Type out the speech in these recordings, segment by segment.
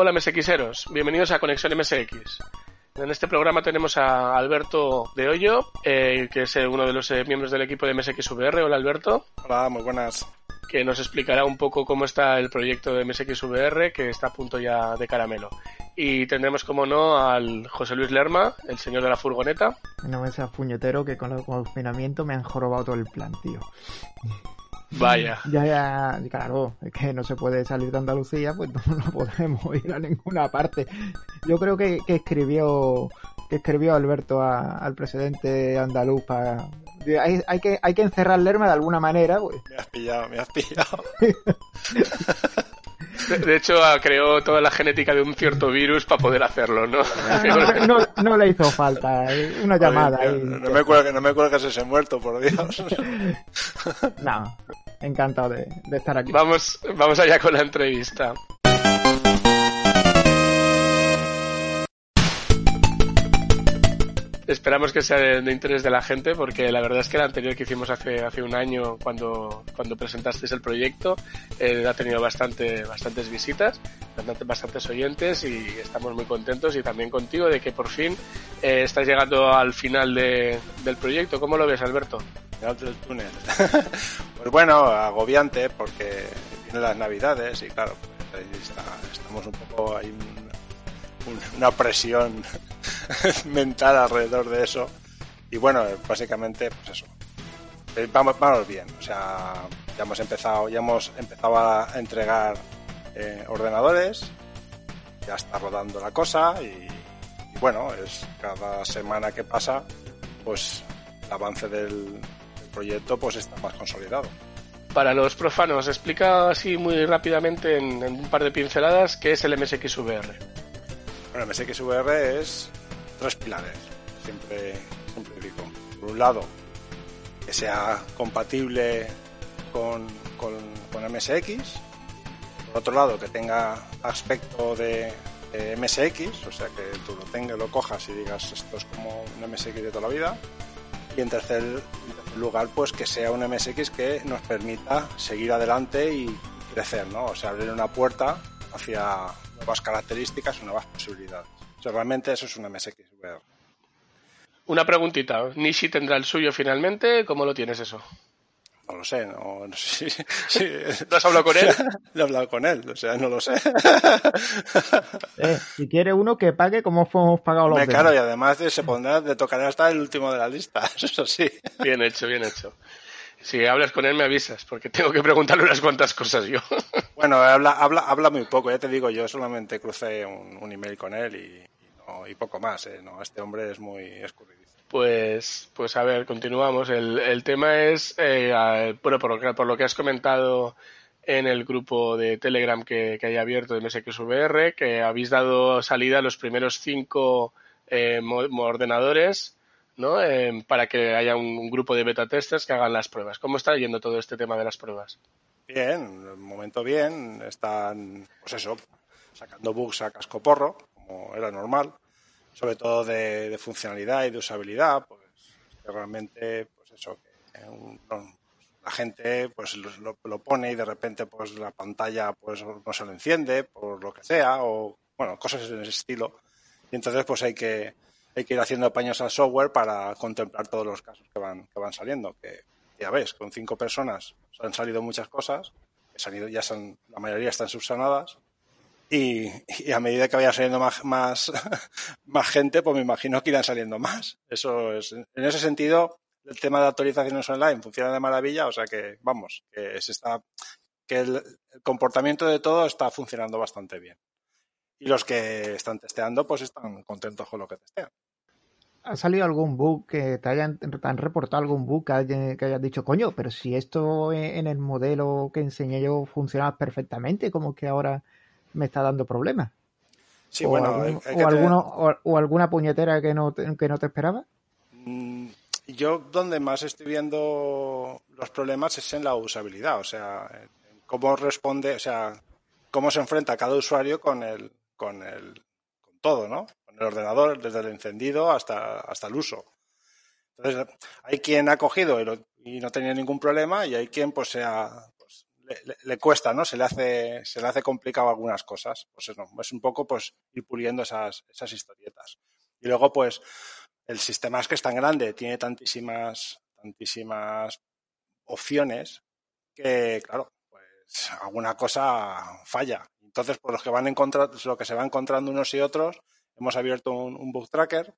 Hola MSXeros, bienvenidos a Conexión MSX. En este programa tenemos a Alberto de Hoyo, eh, que es eh, uno de los eh, miembros del equipo de MSXVR. Hola Alberto. Hola, muy buenas. Que nos explicará un poco cómo está el proyecto de MSXVR, que está a punto ya de caramelo. Y tendremos, como no, al José Luis Lerma, el señor de la furgoneta. No me seas puñetero que con el confinamiento me han jorobado todo el plan, tío. Vaya. Ya, ya, claro, es que no se puede salir de Andalucía, pues no, no podemos ir a ninguna parte. Yo creo que, que escribió que escribió Alberto a- al presidente andaluz para... Hay, hay que, hay que encerrar Lerma de alguna manera, pues. Me has pillado, me has pillado. De, de hecho, ah, creó toda la genética de un cierto virus para poder hacerlo, ¿no? No, no- no le hizo falta, eh, una llamada. Oye, no, no me cuelgues, no me cuelgues ese muerto, por Dios. No, encantado de, de estar aquí. Vamos, vamos allá con la entrevista. Esperamos que sea de, interés de la gente porque la verdad es que el anterior que hicimos hace, hace un año cuando, cuando presentasteis el proyecto eh, ha tenido bastante, bastantes visitas, bastante- bastantes oyentes y estamos muy contentos y también contigo de que por fin eh, estás llegando al final de- del proyecto. ¿Cómo lo ves, Alberto? Del túnel. pues bueno, agobiante porque vienen las navidades y claro, pues ahí está- estamos un poco hay un- una presión mental alrededor de eso. Y bueno, básicamente, pues eso. Eh, Vamos, vamos bien, o sea, ya hemos empezado, ya hemos empezado a entregar eh, ordenadores, ya está rodando la cosa y, bueno, es cada semana que pasa, pues el avance del, proyecto pues está más consolidado. Para los profanos, explica así muy rápidamente en, un par de pinceladas qué es el MSXVR. Bueno, MSXVR es tres pilares, siempre, siempre digo. Por un lado, que sea compatible con, con, con MSX. Por otro lado, que tenga aspecto de, MSX, o sea, que tú lo tengas, lo cojas y digas esto es como un MSX de toda la vida. Y en tercer lugar, pues que sea un MSX que nos permita seguir adelante y crecer, ¿no? O sea, abrir una puerta hacia nuevas características o nuevas posibilidades. O sea, realmente eso es un MSX VR. Una preguntita, Nishi tendrá el suyo finalmente, ¿cómo lo tienes eso? No lo sé, no, no sé si, si- ¿No has hablado con él? No he hablado con él, o sea, no lo sé. Eh, si quiere uno que pague como hemos pagado los Me demás. claro, y además de- se pondrá, de tocar hasta el último de la lista, eso sí. Bien hecho, bien hecho. Si hablas con él me avisas, porque tengo que preguntarle unas cuantas cosas yo. Bueno, habla, habla, habla muy poco, ya te digo, yo solamente crucé un, un email con él y, y no- y poco más, ¿eh? No, este hombre es muy escurridizo. Pues, pues a ver, continuamos. El, el tema es, eh, bueno, por lo, que, por lo que has comentado en el grupo de Telegram que, que hay abierto de MSXVR, que habéis dado salida a los primeros cinco eh, ordenadores, ¿no? Eh, para que haya un, grupo de beta testers que hagan las pruebas. ¿Cómo está yendo todo este tema de las pruebas? Bien, momento bien, están, pues eso, sacando bugs a cascoporro, como era normal, sobre todo de, de funcionalidad y de usabilidad, pues que realmente, pues eso, que la gente pues lo- lo pone y de repente pues la pantalla pues no se lo enciende por lo que sea o bueno cosas en ese estilo y entonces pues hay que hay que ir haciendo paños al software para contemplar todos los casos que van que van saliendo que ya ves con cinco personas han salido muchas cosas que ya son la mayoría están subsanadas y, y a medida que vaya saliendo más, más, más gente, pues me imagino que irán saliendo más. Eso es, en ese sentido, el tema de actualizaciones online funciona de maravilla, o sea que, vamos, que se está, que el, el comportamiento de todo está funcionando bastante bien. Y los que están testeando, pues están contentos con lo que testean. ¿Ha salido algún bug que te hayan te han reportado algún bug que, haya- que hayas dicho, coño, pero si esto en el modelo que enseñé yo funcionaba perfectamente, como que ahora me está dando problemas? Sí, o, bueno, algún- hay- hay o que tener- alguno- o- o alguna puñetera que no te, que no te esperaba. Mm, Yo donde más estoy viendo los problemas es en la usabilidad, o sea, en cómo responde, o sea, cómo se enfrenta cada usuario con el, con el, con todo, ¿no? Con el ordenador, desde el encendido hasta, hasta el uso. Entonces, hay quien ha cogido y, lo- y no tenía ningún problema y hay quien pues se ha, pues, le, cuesta, ¿no? Se le hace, se le hace complicado algunas cosas. Pues eso, es un poco pues ir puliendo esas, esas historietas. Y luego, pues, el sistema es que es tan grande, tiene tantísimas, tantísimas opciones que, claro, pues alguna cosa falla. Entonces, por los que van encontrando, lo que se va encontrando unos y otros, hemos abierto un, un book tracker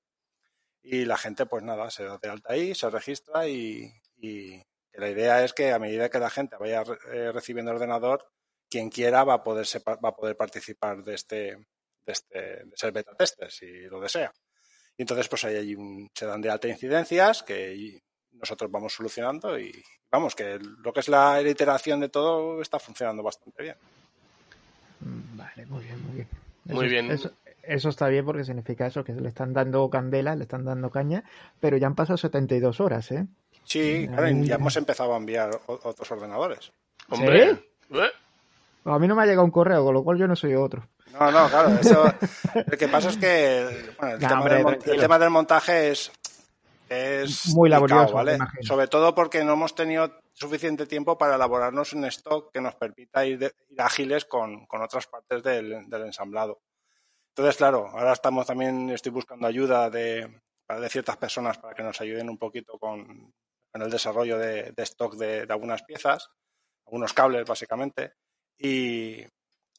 y la gente, pues nada, se da de alta ahí, se registra y, la idea es que a medida que la gente vaya eh, recibiendo ordenador, quien quiera va a poder, participar de este, este, ser beta tester si lo desea. Y entonces, pues ahí se dan de alta incidencias que nosotros vamos solucionando y vamos, que lo que es la iteración de todo está funcionando bastante bien. Vale, muy bien, muy bien. muy bien. Eso, está bien porque significa eso, que le están dando candela, le están dando caña, pero ya han pasado 72 horas, ¿eh? Sí, claro, ya hemos empezado a enviar otros ordenadores. Hombre, ¿Eh? a mí no me ha llegado un correo, con lo cual yo no soy otro. No, no, claro. Eso, lo que pasa es que bueno, el, tema del, montaje es, es muy laborioso, ¿vale? Sobre todo porque no hemos tenido suficiente tiempo para elaborarnos un stock que nos permita ir, ágiles con, otras partes del, ensamblado. Entonces, claro, ahora estamos también, estoy buscando ayuda de, de ciertas personas para que nos ayuden un poquito con, el desarrollo de, stock de, algunas piezas, algunos cables básicamente, y,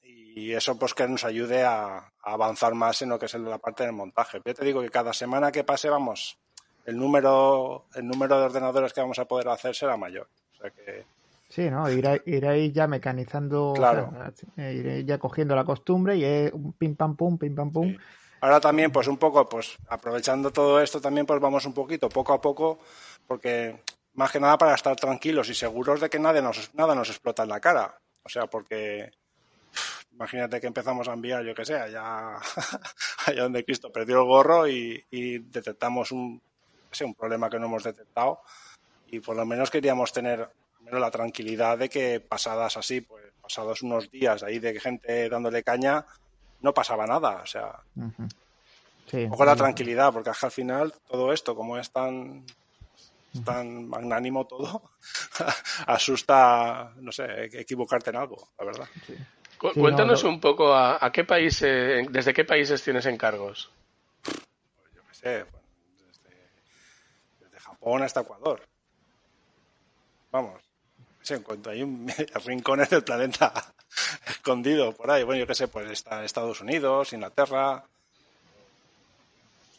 y eso pues que nos ayude a, avanzar más en lo que es la parte del montaje. Yo te digo que cada semana que pase, vamos, el número, el número de ordenadores que vamos a poder hacer será mayor. O sea que... Sí, ¿no? Ir, ya mecanizando, claro. ir ya cogiendo la costumbre y es un pim pam pum, pim pam pum. Ahora también, pues un poco, pues aprovechando todo esto, también pues vamos un poquito, poco a poco, porque más que nada para estar tranquilos y seguros de que nada nos, nada nos explota en la cara. O sea, porque Imagínate que empezamos a enviar, yo que sé, allá, allá donde Cristo perdió el gorro y, detectamos un, un problema que no hemos detectado. Y por lo menos queríamos tener menos la tranquilidad de que pasadas así, pues pasados unos días ahí de gente dándole caña, no pasaba nada. O sea, uh la tranquilidad, porque al final todo esto, como es tan, tan magnánimo todo, asusta, no sé, equivocarte en algo, la verdad. Sí. Cuéntanos un poco a, qué país, desde qué países tienes encargos. Pues yo qué sé, desde, Japón hasta Ecuador. Vamos, se encuentra hay un rincones del planeta escondido por ahí. Bueno, yo qué sé, pues está Estados Unidos, Inglaterra.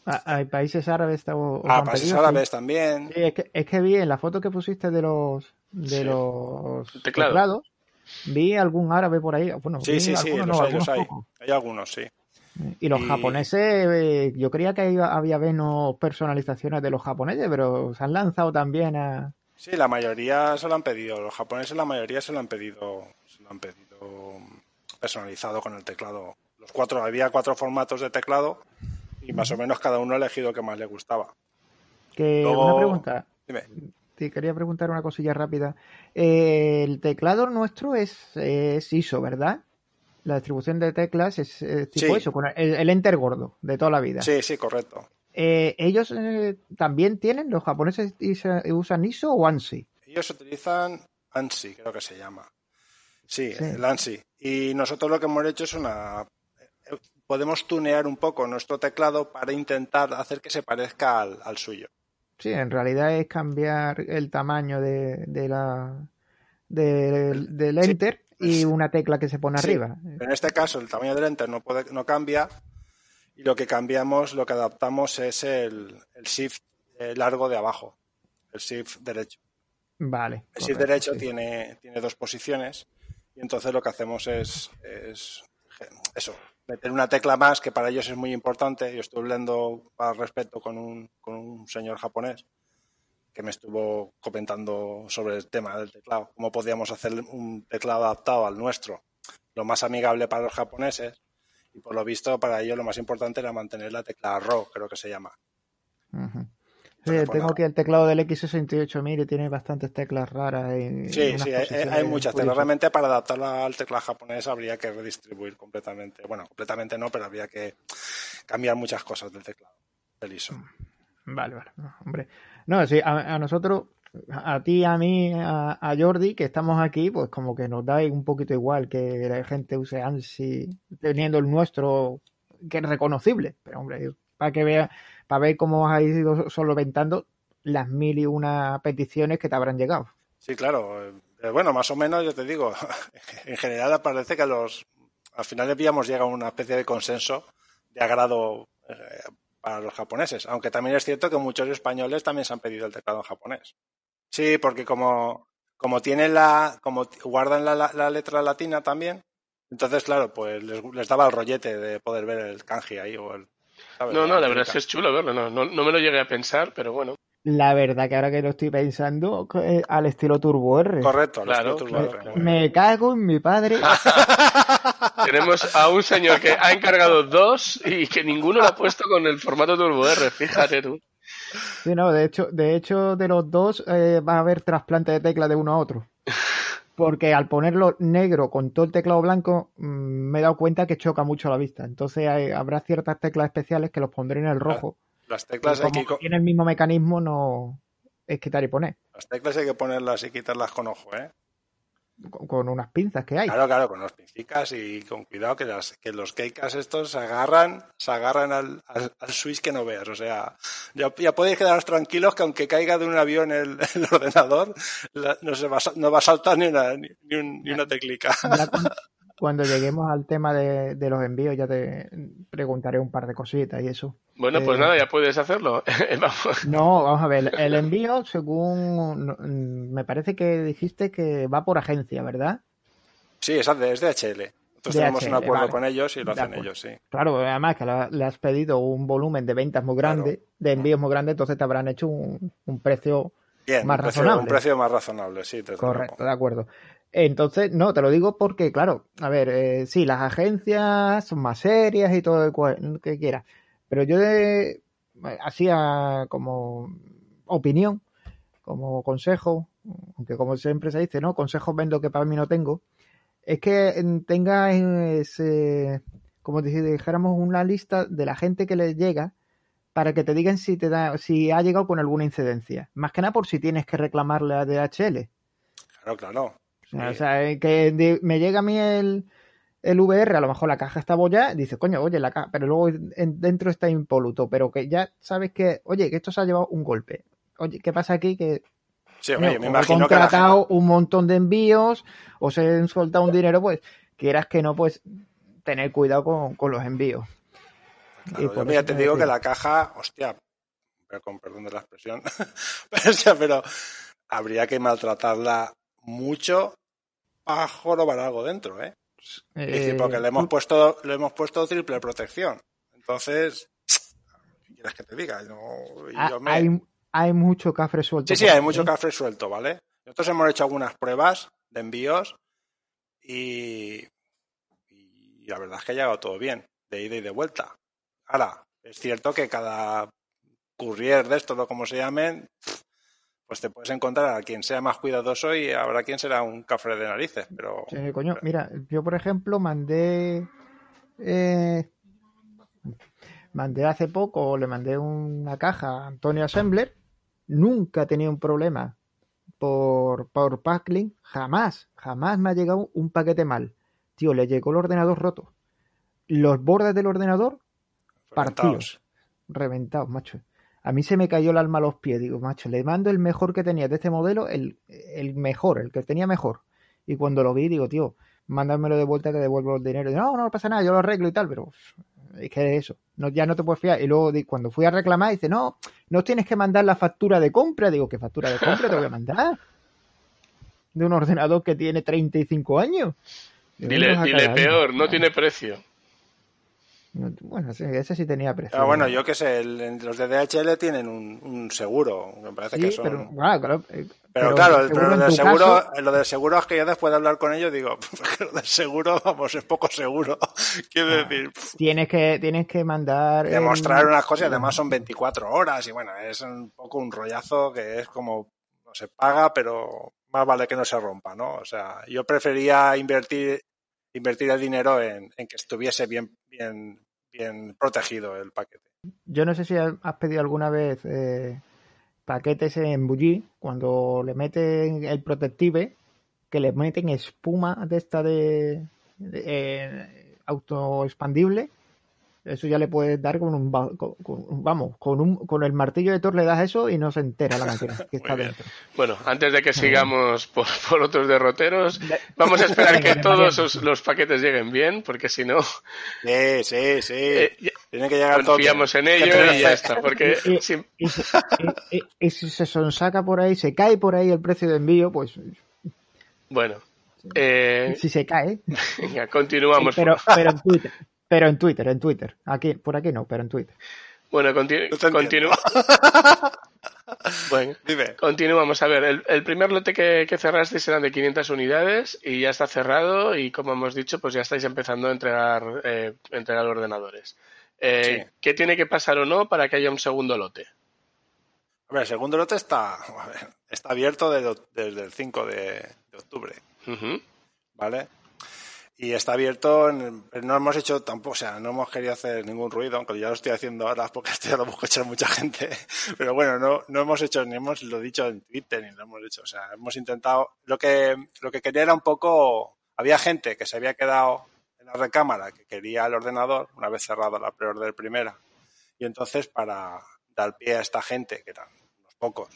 Ah, ¿Hay países árabes? O, ah, países árabes también. Sí, es que, es que vi en la foto que pusiste de los de los teclados Vi algún árabe por ahí. Bueno, sí, sí, sí, los hay, hay. Hay algunos, sí. Y los japoneses, eh, yo creía que había menos personalizaciones de los japoneses, pero se han lanzado también a... Sí, la mayoría se lo han pedido. Los japoneses la mayoría se lo han pedido, se lo han pedido personalizado con el teclado. Los cuatro, había cuatro formatos de teclado y más o menos cada uno ha elegido el que más le gustaba. Que una pregunta. Dime quería preguntar una cosilla rápida. Eh, el teclado nuestro es, ISO, ¿verdad? La distribución de teclas es tipo eso, con el, enter gordo de toda la vida. Sí, sí, correcto. Eh, ¿Ellos eh, también tienen, los japoneses usan ISO o ANSI? Ellos utilizan ANSI, creo que se llama. Sí, el ANSI. Y nosotros lo que hemos hecho es una... Podemos tunear un poco nuestro teclado para intentar hacer que se parezca al suyo. Sí, en realidad es cambiar el tamaño de, la del enter y una tecla que se pone arriba. En este caso, el tamaño del enter no, puede, no cambia y lo que cambiamos, lo que adaptamos es el, shift eh, largo de abajo, el shift derecho. Vale. El shift derecho tiene, tiene dos posiciones y entonces lo que hacemos es, es eso, meter una tecla más que para ellos es muy importante. Yo estuve hablando al respecto con un, con un señor japonés que me estuvo comentando sobre el tema del teclado, cómo podíamos hacer un teclado adaptado al nuestro, lo más amigable para los japoneses y por lo visto para ellos lo más importante era mantener la tecla RAW, creo que se llama. Sí, tengo aquí el teclado del X68000 y tiene bastantes teclas raras. sí, sí, hay, muchas. Pero realmente para adaptarla al teclado japonés habría que redistribuir completamente. Bueno, completamente no, pero habría que cambiar muchas cosas del teclado, del ISO. Mm, vale, vale. No, hombre. No, sí, a, nosotros a ti, a mí, a, a, Jordi, que estamos aquí, pues como que nos da un poquito igual que la gente use ANSI teniendo el nuestro, que es reconocible. Pero hombre, para que vea, para ver cómo has ido solventando las mil y una peticiones que te habrán llegado. Sí, claro. Eh, bueno, más o menos, yo te digo, en general parece que los al final habíamos llegado a una especie de consenso de agrado eh, para los japoneses, aunque también es cierto que muchos españoles también se han pedido el teclado en japonés. Sí, porque como, como tienen la, como guardan la, la, letra latina también, entonces claro, pues les, les, daba el rollete de poder ver el kanji ahí o el. ¿sabes? No, no, la verdad es que es chulo verlo, no, no, no me lo llegué a pensar, pero bueno. La verdad que ahora que lo estoy pensando, eh, al estilo Turbo R. Correcto, al Claro, estilo Turbo claro. R. Me cago en mi padre. Tenemos a un señor que ha encargado dos y que ninguno lo ha puesto con el formato Turbo R, fíjate tú. Sí, no, de hecho, de hecho, de los dos eh, va a haber trasplante de tecla de uno a otro. Porque al ponerlo negro con todo el teclado blanco, mm, me he dado cuenta que choca mucho la vista. Entonces hay- habrá ciertas teclas especiales que los pondré en el rojo. Las teclas, hay como que, co- tiene el mismo mecanismo, no es quitar y poner. las teclas hay que ponerlas y quitarlas con ojo, ¿eh? Con, unas pinzas que hay. Claro, claro, con los pincicas y con cuidado que, las, que los keikas estos se agarran, se agarran al, al, al switch que no veas. O sea, ya, ya podéis quedaros tranquilos que aunque caiga de un avión el, el ordenador, la- no, se va, no va a saltar ni una, ni, un- ni una teclica. cuando lleguemos al tema de, de los envíos, ya te preguntaré un par de cositas y eso. Bueno, pues Eh, nada, ya puedes hacerlo. Vamos. No, vamos a ver, el envío, según mm, me parece que dijiste que va por agencia, ¿verdad? Sí, es de, es DHL. Tenemos un DHL, acuerdo vale. con ellos y lo De hacen acuerdo. ellos, sí. Claro, además que le has pedido un volumen de ventas muy grande, de envíos muy grande, entonces te habrán hecho un, un precio Bien, Más un precio, razonable. un precio más razonable, sí. correcto, de acuerdo. Entonces, no, te lo digo porque, claro, a ver, eh, sí, las agencias son más serias y todo lo cua- que quieras, pero yo hacía como opinión, como consejo, aunque como siempre se dice, ¿no? Consejos vendo que para mí no tengo, es que tengas como si dijéramos, una lista de la gente que le llega para que te digan si te da, si ha llegado con alguna incidencia. Más que nada por si tienes que reclamarle a DHL. Claro, claro. O sea, Sí. o sea, eh, que me llega a mí el, el VR, a lo mejor la caja está bollada, dice, coño, oye, la caja, pero luego en- dentro está impoluto, pero que ya sabes que, oye, que esto se ha llevado un golpe. Oye, ¿qué pasa aquí? Que Sí, oye, me como he imagino que la gente- contratado un montón de envíos o se han soltado un dinero, pues quieras que no, pues tener cuidado con, con los envíos. Claro, Y yo mira, te digo que la caja, hostia, con perdón de la expresión, pero habría que maltratarla mucho para jorobar algo dentro, ¿eh? Es decir, Eh, porque le hemos puesto, le hemos puesto triple protección. Entonces, ¿qué quieres que te diga? Y ha- yo me- hay, hay mucho cafre suelto. Sí, sí, hay mucho ¿eh? café suelto, ¿vale? Nosotros hemos hecho algunas pruebas de envíos y, y la verdad es que ha llegado todo bien, de ida y de vuelta. Ahora, es cierto que cada courier de estos o como se llamen, pues te puedes encontrar a quien sea más cuidadoso y habrá quien será un café de narices, pero Sí, coño, mira, yo por ejemplo mandé eh, mandé hace poco, le mandé una caja a Antonio Assembler, nunca he tenido un problema por, por Packlink, jamás, jamás me ha llegado un paquete mal. Tío, le llegó el ordenador roto. Los bordes del ordenador partidos, reventados, macho. A mí se me cayó el alma a los pies. Digo, macho, le mando el mejor que tenía de este modelo, el, el mejor, el que tenía mejor. Y cuando lo vi, digo, tío, mándamelo de vuelta que devuelvo el dinero. Y, no, no pasa nada, yo lo arreglo y tal, pero es que eso, no, ya no te puedes fiar. Y luego cuando fui a reclamar, dice, no, no tienes que mandar la factura de compra. Digo, ¿qué factura de compra te voy a mandar? De un ordenador que tiene 35 años. Dile, "Vamos a dile cagar". peor, no tiene precio. Bueno, sí, ese sí tenía precio. Ah, bueno, yo qué sé, el- los de DHL tienen un, un seguro, me parece Sí, que son... pero, bueno, claro, eh, Pero, claro, el- seguro pero lo, del seguro, caso- lo del seguro es que yo después de hablar con ellos digo, lo del seguro, vamos, es poco seguro. Quiero Ah, decir, tienes que tienes que mandar demostrar el- unas cosas y además son 24 horas y bueno, es un poco un rollazo que es como, no se paga, pero más vale que no se rompa, ¿no? O sea, yo prefería invertir invertir el dinero en, que estuviese bien, bien, protegido el paquete. yo no sé si has pedido alguna vez eh, paquetes en Bulli, cuando le meten el protective, que le meten espuma de esta de, de eh, autoexpandible, eso ya le puedes dar con un, ba- con- con- vamos, con un, con el martillo de Thor le das eso y no se entera la máquina que está dentro. Bueno, antes de que sigamos por, por otros derroteros, vamos a esperar que todos los, los paquetes lleguen bien, porque si no, Sí, sí, sí. eh, Tiene que llegar todo. confiamos en ello y ya está. Porque Y- si- Y, si- y- y- y si se sonsaca por ahí, se cae por ahí el precio de envío, pues bueno, eh, si se cae. venga, continuamos. pero, pero en Twitter. Pero en Twitter, en Twitter. Aquí, por aquí no, pero en Twitter. Bueno, continu- No continu- bueno, Dime. continuamos. A ver, el, el primer lote que, que cerrasteis eran de 500 unidades y ya está cerrado y como hemos dicho, pues ya estáis empezando a entregar, eh, entregar ordenadores. Eh, Sí. ¿Qué tiene que pasar o no para que haya un segundo lote? A ver, el segundo lote está, está abierto desde, desde el 5 de, de octubre, Ujú. ¿vale? Y está abierto, no hemos hecho tampoco, o sea, no hemos querido hacer ningún ruido, aunque ya lo estoy haciendo ahora porque esto ya lo hemos escuchado mucha gente. Pero bueno, no, no hemos hecho, ni hemos lo dicho en Twitter, ni lo hemos hecho. O sea, hemos intentado, lo que, lo que quería era un poco, había gente que se había quedado en la recámara, que quería el ordenador, una vez cerrada la preorden primera. Y entonces, para dar pie a esta gente, que eran unos pocos,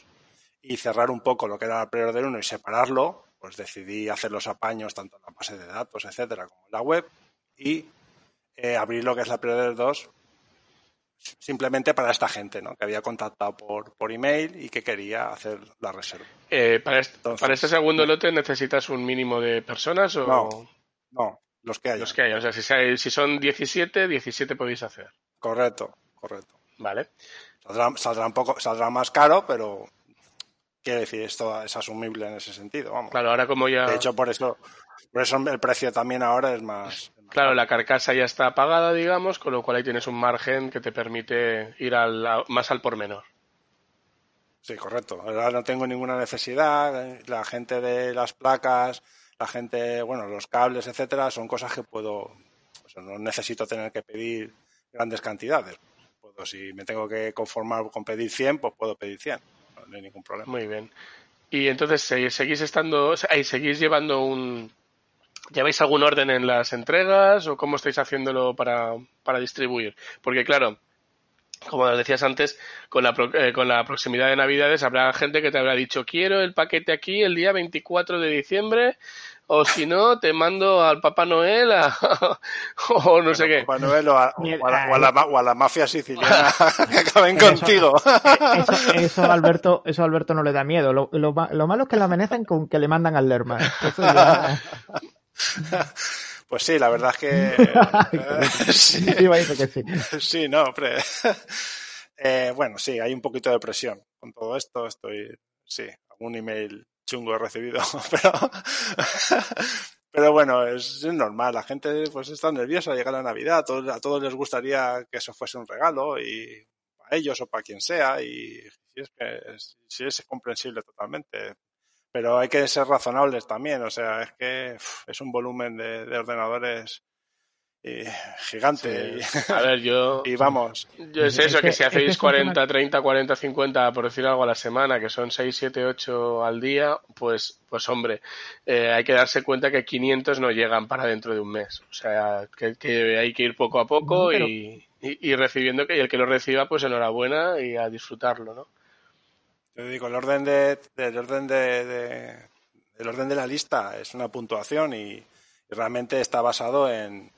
y cerrar un poco lo que era la preorden 1 y separarlo, pues decidí hacer los apaños tanto en la base de datos, etcétera, como en la web y eh, abrir lo que es la preorden 2 simplemente para esta gente, ¿no? Que había contactado por, por email y que quería hacer la reserva. Eh, para, este, Entonces, para este segundo lote necesitas un mínimo de personas o No. No, los que hay. los que hay. O sea, si, se- si son 17, 17 podéis hacer. Correcto, correcto. Vale. Saldrá, saldrá un poco, saldrá más caro, pero quiero decir, esto es asumible en ese sentido, vamos. Claro, ahora como ya. De hecho, por eso, por eso el precio también ahora es más. Claro, la carcasa ya está apagada, digamos, con lo cual ahí tienes un margen que te permite ir al, más al por menor. Sí, correcto. Ahora no tengo ninguna necesidad. La gente de las placas, la gente, bueno, los cables, etcétera, son cosas que puedo. o sea, no necesito tener que pedir grandes cantidades. Puedo, si me tengo que conformar con pedir 100, pues puedo pedir 100. No, hay ningún problema. Muy bien. Y entonces, ¿se- ¿seguís estando, ahí seguís llevando un... ¿Lleváis algún orden en las entregas o cómo estáis haciéndolo para, para distribuir? Porque claro, como decías antes, con la, eh, con la proximidad de Navidades habrá gente que te habrá dicho quiero el paquete aquí el día 24 de diciembre o si no te mando al Papá Noel a- o no sé qué. Papá Noel o a, Mira, o a la, o a la ma- o a la mafia siciliana que acaben contigo. Eso, eso a Alberto, eso a Alberto no le da miedo. Lo, lo ma- lo malo es que le amenazan con que le mandan al Lerma. Eso ya- Pues sí, la verdad es que. eh, sí. Iba a decir que sí. Sí, no, hombre. Eh, bueno, sí, hay un poquito de presión con todo esto. Estoy, sí, algún email chungo he recibido, pero, pero bueno, es, normal. La gente pues está nerviosa, llega la Navidad, a todos, a todos les gustaría que eso fuese un regalo y para ellos o para quien sea y si es que sí es comprensible totalmente. Pero hay que ser razonables también, o sea, es que es un volumen de ordenadores eh, gigante. Sí. A ver, yo... Y, vamos, Yo es Es eso, que- si hacéis es un tema- 40, 30, 40, 50, por decir algo a la semana, que son 6, 7, 8 al día, pues, pues hombre, eh, hay que darse cuenta que 500 no llegan para dentro de un mes. O sea, que, que hay que ir poco a poco No, pero- y, y, y recibiendo que y el que lo reciba, pues enhorabuena y a disfrutarlo, ¿no? Yo digo, el orden de, del orden de, de- el orden de la lista es una puntuación y, y realmente está basado en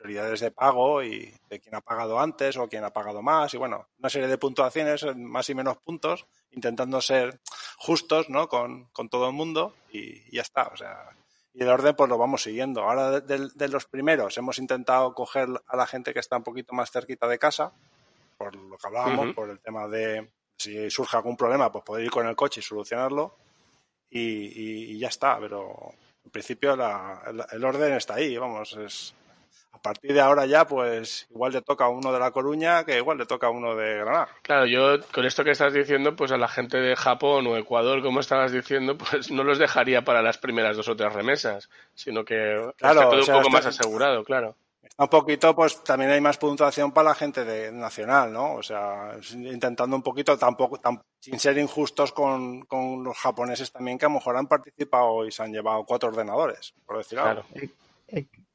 prioridades de pago y de quién ha pagado antes o quién ha pagado más y bueno, una serie de puntuaciones, más y menos puntos, intentando ser justos, ¿no? Con, con todo el mundo y, y ya está, o sea, y el orden pues lo vamos siguiendo. Ahora de, de- de los primeros hemos intentado coger a la gente que está un poquito más cerquita de casa, por lo que hablábamos, Ujú. por el tema de si surge algún problema, pues poder ir con el coche y solucionarlo y, y- y ya está. Pero en principio la- el, el orden está ahí, vamos. Es, a partir de ahora ya, pues igual le toca a uno de La Coruña que igual le toca a uno de Granada. Claro, yo con esto que estás diciendo, pues a la gente de Japón o Ecuador, como estabas diciendo, pues no los dejaría para las primeras dos o tres remesas, sino que Claro, esté todo o sea, un poco más asegurado, claro. un poquito, pues también hay más puntuación para la gente de nacional, ¿no? O sea, intentando un poquito, tampoco, sin ser injustos con, con, los japoneses también, que a lo mejor han participado y se han llevado cuatro ordenadores, por decir algo.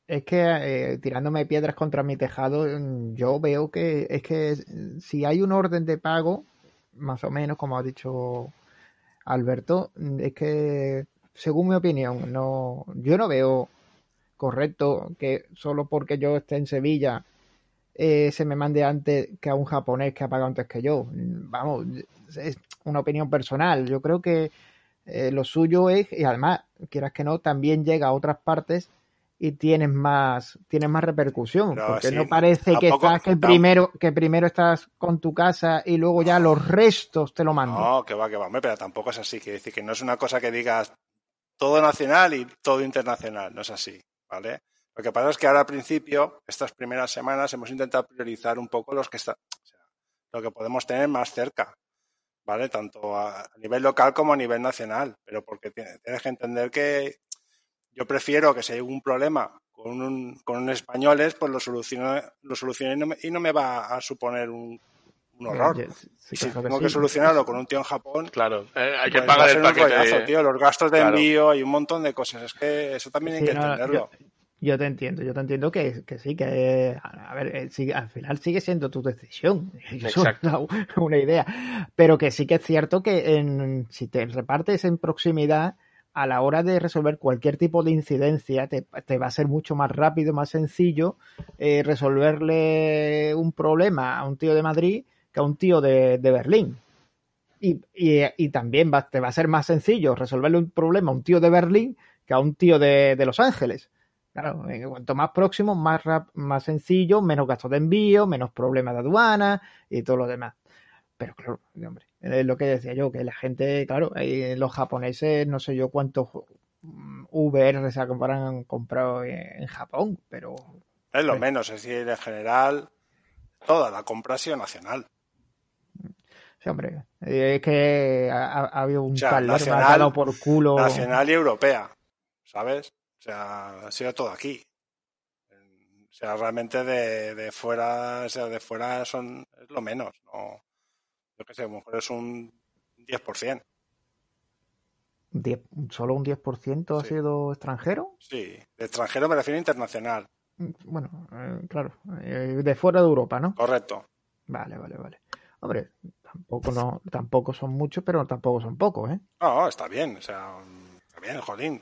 Es, que eh, tirándome piedras contra mi tejado, yo veo que es que si hay un orden de pago, más o menos, como ha dicho Alberto, es que, según mi opinión, no, yo no veo correcto que solo porque yo esté en Sevilla eh, se me mande antes que a un japonés que ha pagado antes que yo. Vamos, es una opinión personal. Yo creo que eh, lo suyo es, y además, quieras que no, también llega a otras partes y tienes más, tienes más repercusión. porque no parece que estás que primero, que primero estás con tu casa y luego ya los restos te lo mandan. No, que va, que va, pero tampoco es así. Quiere decir que no es una cosa que digas todo nacional y todo internacional. No es así. ¿vale? Lo que pasa es que ahora al principio, estas primeras semanas, hemos intentado priorizar un poco los que están, lo que podemos tener más cerca, ¿vale? Tanto a, nivel local como a nivel nacional, pero porque tienes, que entender que yo prefiero que si hay un problema con un, con españoles, pues lo solucione, lo solucione y, no me, va a suponer un, horror. si tengo que, solucionarlo con un tío en Japón, claro, eh, hay que pues pagar el paquete. tío, los gastos de envío, hay un montón de cosas. Es que eso también hay que entenderlo. Yo, te entiendo, yo te entiendo que, que sí, que a ver, eh, al final sigue siendo tu decisión. Exacto. Una, idea. Pero que sí que es cierto que en, si te repartes en proximidad, a la hora de resolver cualquier tipo de incidencia, te, va a ser mucho más rápido, más sencillo eh, resolverle un problema a un tío de Madrid que a un tío de, Berlín. Y, y, también te va a ser más sencillo resolverle un problema a un tío de Berlín que a un tío de, Los Ángeles. Claro, cuanto más próximo, más, más sencillo, menos gastos de envío, menos problemas de aduana y todo lo demás. Pero claro, hombre, es lo que decía yo, que la gente, claro, los japoneses, no sé yo cuántos VR se han comprado en Japón, pero... Es lo menos, es decir, en general, toda la compra ha sido nacional hombre, es que ha, habido un tal nacional, por culo. Nacional y europea, ¿sabes? O sea, ha sido todo aquí. O sea, realmente de, de fuera, o sea, de fuera son es lo menos, no. Yo qué sé, a lo mejor es un 10%. ¿Solo un 10% ha sido extranjero? Sí, de extranjero me refiero a internacional. Bueno, eh, claro, eh, de fuera de Europa, ¿no? Correcto. Vale, vale, vale. Hombre, tampoco no, tampoco son muchos, pero tampoco son pocos, ¿eh? No, está bien, o sea, está bien, jolín.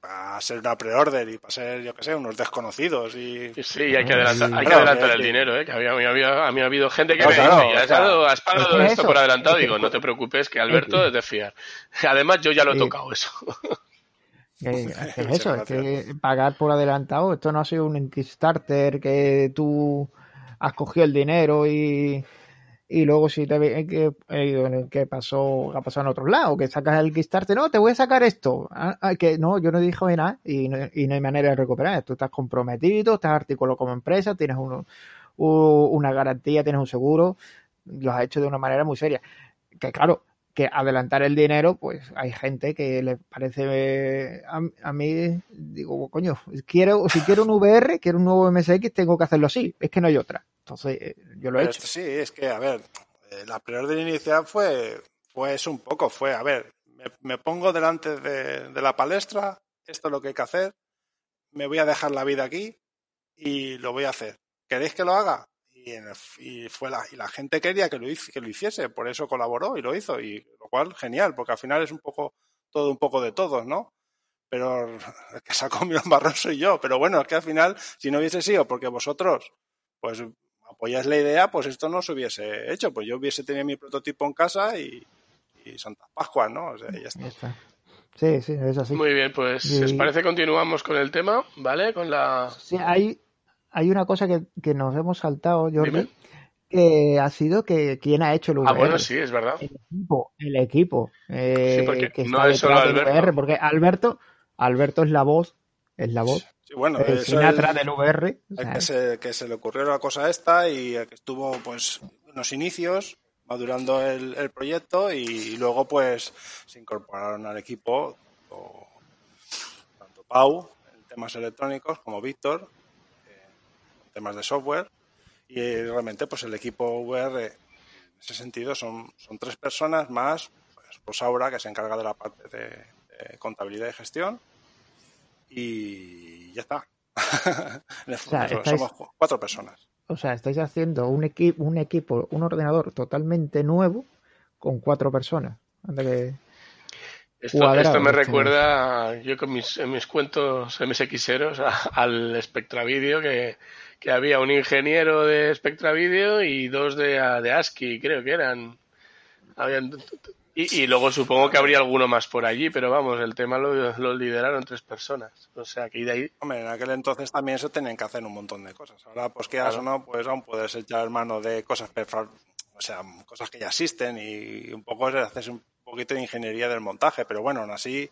Para ser una pre-order y para ser, yo qué sé, unos desconocidos y... Sí, hay que adelantar, hay que adelantar el dinero, ¿eh? Que había, había, a mí ha habido gente que me dice, has, pagado esto por adelantado. Digo, no te preocupes, que Alberto es de fiar. Además, yo ya lo he tocado eso. es eso, es que pagar por adelantado, esto no ha sido un Kickstarter que tú has cogido el dinero y y luego si te ve que, eh, que pasó, ha pasado en otro lado, que sacas el Kickstarter, no, te voy a sacar esto, ah, ah, que no, yo no dije nada y no, y no hay manera de recuperar, tú estás comprometido, estás articulado como empresa, tienes uno, una garantía, tienes un seguro, lo has hecho de una manera muy seria. Que claro, que adelantar el dinero, pues hay gente que le parece a, a, mí, digo, coño, quiero, si quiero un VR, quiero un nuevo MSX, tengo que hacerlo así, es que no hay otra. Entonces, eh, yo lo he hecho. Sí, es que, a ver, eh, la preorden inicial fue, fue eso un poco, fue, a ver, me, pongo delante de, la palestra, esto es lo que hay que hacer, me voy a dejar la vida aquí y lo voy a hacer. ¿Queréis que lo haga? Y, fue la, y la gente quería que lo, que lo hiciese, por eso colaboró y lo hizo, y lo cual genial, porque al final es un poco todo un poco de todos, ¿no? Pero el que se ha comido soy yo, pero bueno, es que al final, si no hubiese sido porque vosotros, pues apoyáis la idea, pues esto no se hubiese hecho. Pues yo hubiese tenido mi prototipo en casa y, Santa Pascua, ¿no? O sea, ya está. Sí, sí, es así. Muy bien, pues si os parece continuamos con el tema, ¿vale? Con la... Sí, hay, hay una cosa que, nos hemos saltado, Jordi, que ha sido que quién ha hecho el VR. Ah, bueno, sí, es verdad. El equipo, el equipo. Eh, sí, porque no es solo Alberto. porque Alberto, Alberto es la voz, es la voz bueno, el Sinatra del VR. que, se, que se le ocurrió la cosa esta y que estuvo pues unos inicios madurando el, el proyecto y, luego pues se incorporaron al equipo tanto Pau en temas electrónicos como Víctor temas de software. Y realmente, pues el equipo VR, en ese sentido, son, son tres personas más, pues, pues Aura, que se encarga de la parte de, contabilidad y gestión. Y ya está. Somos cuatro personas. O sea, estáis haciendo un, equipo, un equipo, un ordenador totalmente nuevo con cuatro personas. Esto, me recuerda, yo con mis, en mis cuentos MSXeros, al Spectra Video, que, había un ingeniero de Spectra Video y dos de, de ASCII, creo que eran. y, luego supongo que habría alguno más por allí, pero vamos, el tema lo, lideraron tres personas. O sea, que de ahí... Hombre, en aquel entonces también se tenían que hacer un montón de cosas. Ahora, pues quieras o no, pues aún puedes echar mano de cosas, o sea, cosas que ya existen y un poco haces un poquito de ingeniería del montaje, pero bueno, aún así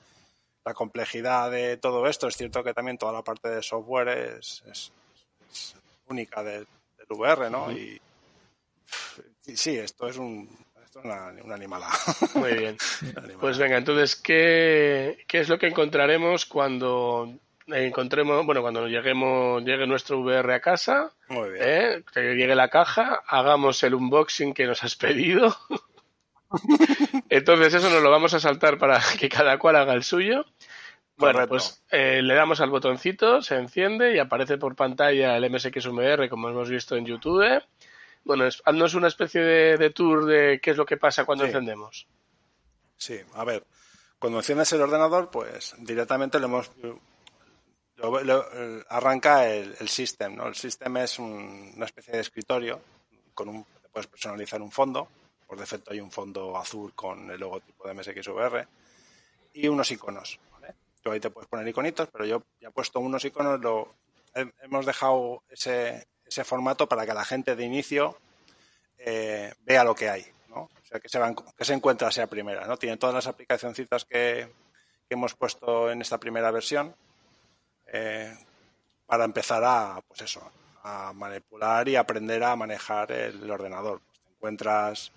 la complejidad de todo esto, es cierto que también toda la parte de software es, única del, VR, ¿no? Y, sí, esto es un, esto es una, animalada. Muy bien. Pues venga, entonces, ¿qué, ¿qué es lo que encontraremos cuando encontremos, bueno, cuando lleguemos, llegue nuestro VR a casa, ¿eh? que llegue la caja, hagamos el unboxing que nos has pedido Entonces eso nos lo vamos a saltar para que cada cual haga el suyo. Bueno, pues eh, le damos al botoncito, se enciende y aparece por pantalla el MSXVR como hemos visto en YouTube. Bueno, es, haznos una especie de, tour de qué es lo que pasa cuando encendemos. Sí, a ver, cuando enciendes el ordenador, pues directamente le hemos... arranca el, el system, ¿no? El system es una especie de escritorio con un... puedes personalizar un fondo por defecto hay un fondo azul con el logotipo de MSXVR y unos iconos. ¿vale? Tú ahí te puedes poner iconitos, pero yo ya he puesto unos iconos, lo, hemos dejado ese, ese formato para que la gente de inicio eh, vea lo que hay. ¿no? O sea, que se, van, que se encuentra sea primera. ¿no? Tiene todas las aplicacioncitas que, que hemos puesto en esta primera versión eh, para empezar a, pues eso, a manipular y aprender a manejar el, ordenador. Pues te encuentras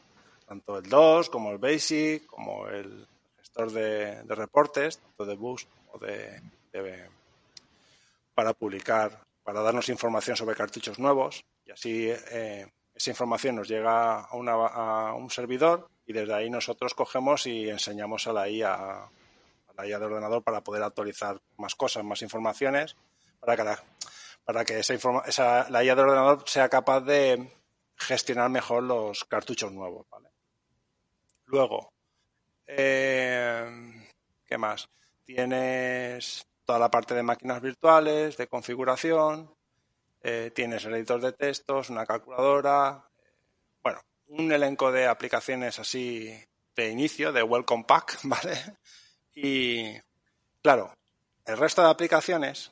tanto el DOS como el BASIC, como el gestor de, reportes, tanto de bugs como de, para publicar, para darnos información sobre cartuchos nuevos y así eh, esa información nos llega a, un servidor y desde ahí nosotros cogemos y enseñamos a la IA, a la IA de ordenador para poder actualizar más cosas, más informaciones, para que la, para que esa, esa la IA de ordenador sea capaz de gestionar mejor los cartuchos nuevos. Luego, eh, ¿qué más? Tienes toda la parte de máquinas virtuales, de configuración, eh, tienes el editor de textos, una calculadora, bueno, un elenco de aplicaciones así de inicio, de welcome pack, ¿vale? Y claro, el resto de aplicaciones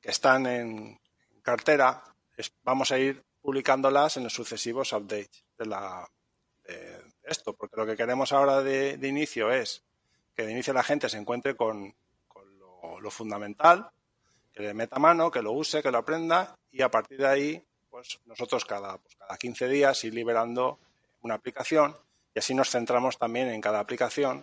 que están en cartera, vamos a ir publicándolas en los sucesivos updates de la, esto, porque lo que queremos ahora de, inicio es que de inicio la gente se encuentre con, lo, fundamental, que le meta mano, que lo use, que lo aprenda y a partir de ahí, pues nosotros cada, pues cada 15 días ir liberando una aplicación y así nos centramos también en cada aplicación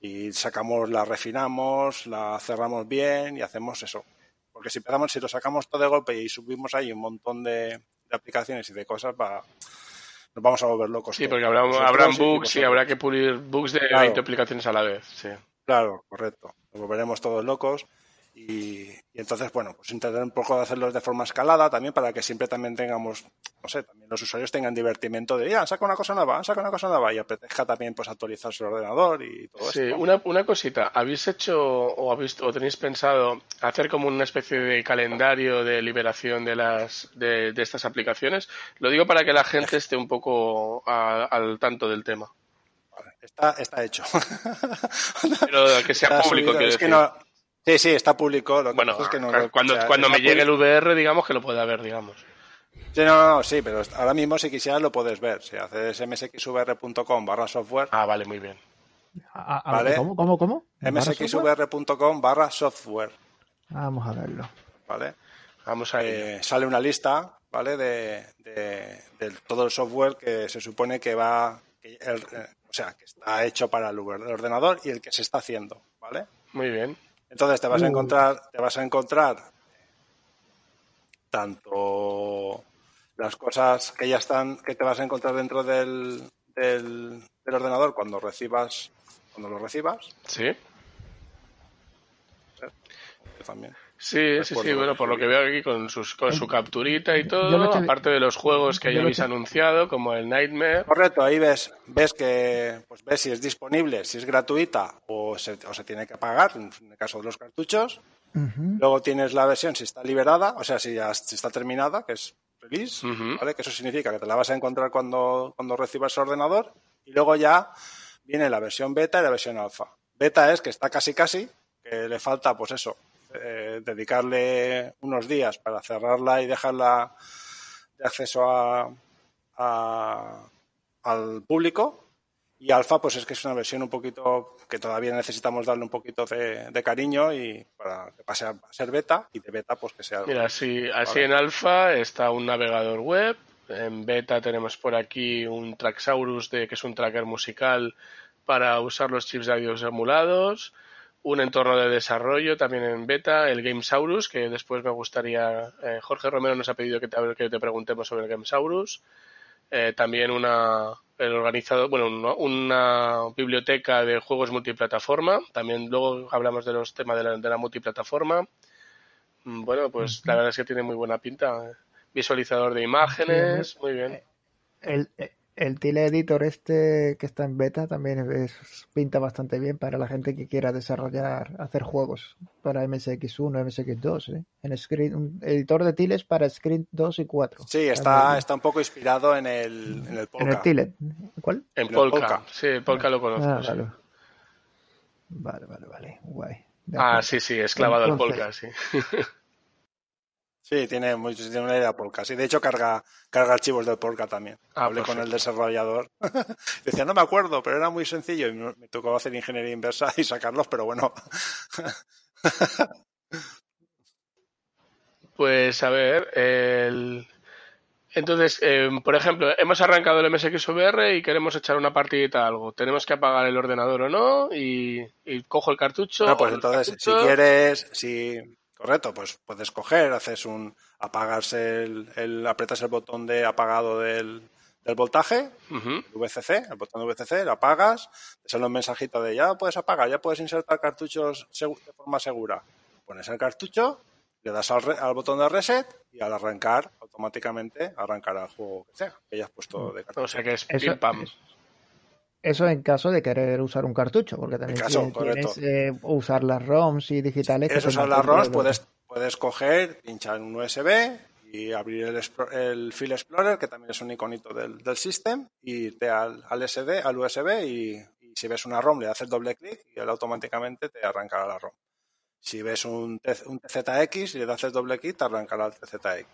y sacamos, la refinamos, la cerramos bien y hacemos eso. Porque si empezamos, si lo sacamos todo de golpe y subimos ahí un montón de, aplicaciones y de cosas, va, nos vamos a volver locos. Sí, porque habrá, habrán bugs y, habrá que pulir bugs de 20 aplicaciones a la vez. Sí. Claro, correcto. Nos volveremos todos locos. Y, entonces, bueno, pues intentar un poco de hacerlos de forma escalada también para que siempre también tengamos, no sé, también los usuarios tengan divertimento de, ya, saca una cosa nueva, saca una cosa nueva y apetezca también pues actualizar su ordenador y todo eso. Sí, una, una cosita, ¿habéis hecho o, habéis, o tenéis pensado hacer como una especie de calendario de liberación de las de, estas aplicaciones? Lo digo para que la gente esté un poco al tanto del tema. está, está hecho. Pero que sea público, quiero decir. Sí, sí, está público. bueno, cuando, cuando me llegue el VR, digamos que lo pueda ver, digamos. Sí, no, no, sí, pero ahora mismo si quisieras lo puedes ver. Si haces msxvr.com barra software. Ah, vale, muy bien. ¿Cómo, cómo, cómo? msxvr.com barra software. Vamos a verlo. ¿Vale? Vamos a eh, Sale una lista, ¿vale? De, de, todo el software que se supone que va, eh, o sea, que está hecho para el ordenador y el que se está haciendo, ¿vale? Muy bien. Entonces te vas a uh. encontrar, te vas a encontrar tanto las cosas que ya están, que te vas a encontrar dentro del, del, del ordenador cuando recibas, cuando lo recibas. Sí. Yo también. Sí, sí, sí, bueno, por lo que veo aquí con, sus, con su capturita y todo, aparte de los juegos que ya habéis anunciado, como el Nightmare. Correcto, ahí ves, ves que pues ves si es disponible, si es gratuita o se, o se tiene que pagar, en el caso de los cartuchos. Luego tienes la versión si está liberada, o sea, si ya si está terminada, que es release, Ujú. ¿vale? Que eso significa que te la vas a encontrar cuando, cuando recibas el ordenador. Y luego ya viene la versión beta y la versión alfa. Beta es que está casi casi, que le falta, pues eso, eh, dedicarle unos días para cerrarla y dejarla de acceso a, a- al público. Y alfa, pues es que es una versión un poquito que todavía necesitamos darle un poquito de, de cariño y para que pase a ser beta y de beta, pues que sea. Mira, así, así en alfa está un navegador web, en beta tenemos por aquí un Traxaurus, de, que es un tracker musical para usar los chips de audio emulados, un entorno de desarrollo también en beta, el Gamesaurus, que después me gustaría, eh, Jorge Romero nos ha pedido que te, que te preguntemos sobre el Gamesaurus, eh, también una el organizado bueno una, una biblioteca de juegos multiplataforma. También luego hablamos de los temas de la, de la multiplataforma. Mm, bueno pues la verdad es que tiene muy buena pinta visualizador de imágenes muy bien. El, el Tile Editor este que está en beta también es- pinta bastante bien para la gente que quiera desarrollar, hacer juegos para MSX1, MSX2, ¿eh? En screen, un editor de tiles para Screen 2 y 4. Sí, está, está un poco inspirado en el, en el En el Polka. Tilet. ¿Cuál? en el Polka. Polka. sí el Polka lo conozco Ah, sí. vale. Vale, vale. Guay. Ah sí sí es clavado al Entonces- Polka sí Sí, tiene, muy- tiene una idea Polka. Sí, de hecho carga, carga archivos del Polka también. Ah, Hablé con el desarrollador. Decía, no me acuerdo, pero era muy sencillo y me, tocó hacer ingeniería inversa y sacarlos, pero bueno. Pues a ver, el... entonces, eh, por ejemplo, hemos arrancado el MSX VR y queremos echar una partidita a algo. ¿Tenemos que apagar el ordenador o no? Y, y cojo el cartucho. Bueno, pues entonces, si quieres, si correcto, pues puedes coger, haces un apagarse el, el aprietas el botón de apagado del, del voltaje, Ujú. el VCC, el botón de VCC, lo apagas, te sale un mensajito de ya puedes apagar, ya puedes insertar cartuchos de forma segura. Pones el cartucho, le das al, re- al botón de reset y al arrancar, automáticamente arrancará el juego que sea, que ya has puesto de cartucho. O sea que es pim pam. Eso en caso de querer usar un cartucho, porque también caso, si tienes eh, usar las ROMs y digitales. Eso son son las ROMs, puedes, puedes coger, pinchar un USB y abrir el, el File Explorer, que también es un iconito del, del system, y irte al, al SD, al USB y, y si ves una ROM le haces doble clic y él automáticamente te arrancará la ROM. Si ves un, un TZX y le haces doble clic, te arrancará el TZX.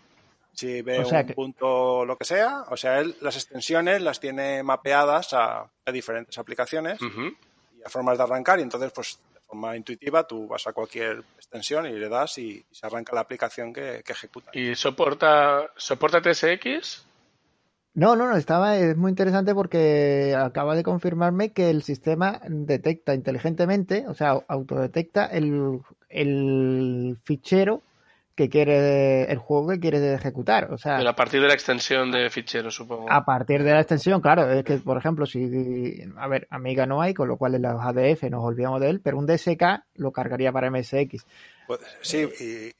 Si ve O sea un que- punto lo que sea, o sea, él las extensiones las tiene mapeadas a, a diferentes aplicaciones y a formas de arrancar y entonces pues de forma intuitiva tú vas a cualquier extensión y le das y, y se arranca la aplicación que, que ejecuta. ¿Y soporta, soporta TSX? No, no, no, estaba, es muy interesante porque acaba de confirmarme que el sistema detecta inteligentemente, o sea, autodetecta el, el fichero que quiere, el juego que quiere ejecutar. O sea, Pero a partir de la extensión de ficheros, supongo. a partir de la extensión, claro, es que, por ejemplo, si, a ver, Amiga no hay, con lo cual en los ADF nos olvidamos de él, pero un DSK lo cargaría para MSX. Pues, sí,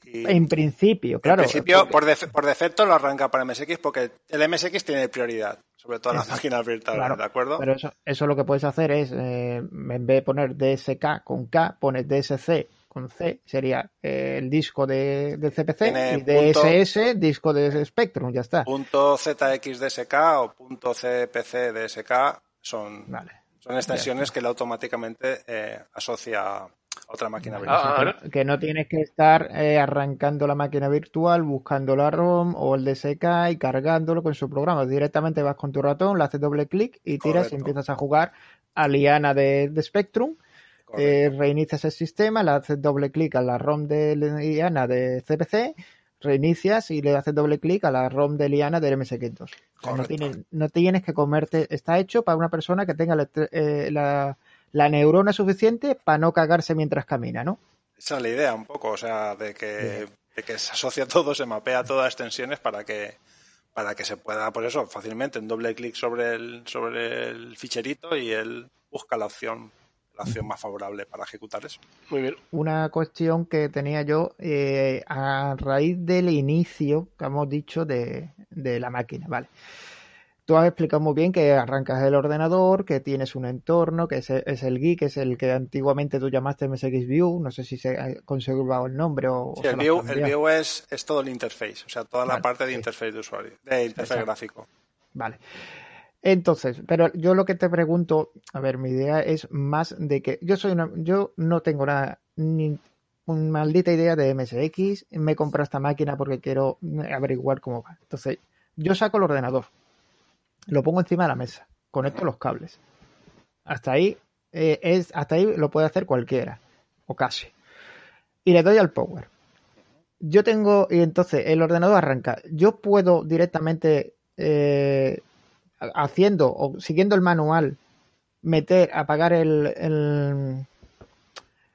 y, y- En principio, claro. en principio por defecto lo arranca para MSX porque el MSX tiene prioridad, sobre todo las máquinas virtuales, Claro, ¿de acuerdo? Pero eso, eso lo que puedes hacer es, eh, en vez de poner DSK con K, pones DSC con C, sería eh, el disco de, de CPC, y punto- DSS, disco de Spectrum, ya está. Punto ZXDSK o punto CPCDSK son, Vale. son extensiones que él automáticamente eh, asocia a otra máquina Vale, virtual. o sea, Ah, que, no- que no tienes que estar eh, arrancando la máquina virtual, buscando la ROM o el DSK y cargándolo con su programa. Directamente vas con tu ratón, le haces doble clic y tiras Correcto. y empiezas a jugar a Liana de, de Spectrum. Eh, reinicias el sistema, le haces doble clic a la ROM de Liana de CPC, reinicias y le haces doble clic a la ROM de Liana del MSX2. O sea, no, Correcto. tienes, no tienes que comerte, está hecho para una persona que tenga la, eh, la- la neurona suficiente para no cagarse mientras camina, ¿no? Esa es la idea un poco, o sea, de que de que se asocia todo, se mapea todas las extensiones para que para que se pueda, por eso, fácilmente en doble clic sobre el, sobre el ficherito y él busca la opción más favorable para ejecutar eso. Muy bien. Una cuestión que tenía yo eh, a raíz del inicio que hemos dicho de, de la máquina, ¿vale? Tú has explicado muy bien que arrancas el ordenador, que tienes un entorno, que es, es el GUI, que es el que antiguamente tú llamaste MSX View, no sé si se ha conservado el nombre o... Sí, el, view, el view, es, es todo el interface, o sea, toda vale, la parte de sí. interface de usuario, de interface Exacto. gráfico. Vale. Entonces, pero yo lo que te pregunto, a ver, mi idea es más de que yo soy una, yo no tengo una, ni una maldita idea de MSX, me compro esta máquina porque quiero averiguar cómo va. Entonces, yo saco el ordenador, lo pongo encima de la mesa, conecto los cables. Hasta ahí eh, es, hasta ahí lo puede hacer cualquiera, o casi. Y le doy al power. Yo tengo, y entonces el ordenador arranca. Yo puedo directamente eh, haciendo o siguiendo el manual, meter, apagar el, el,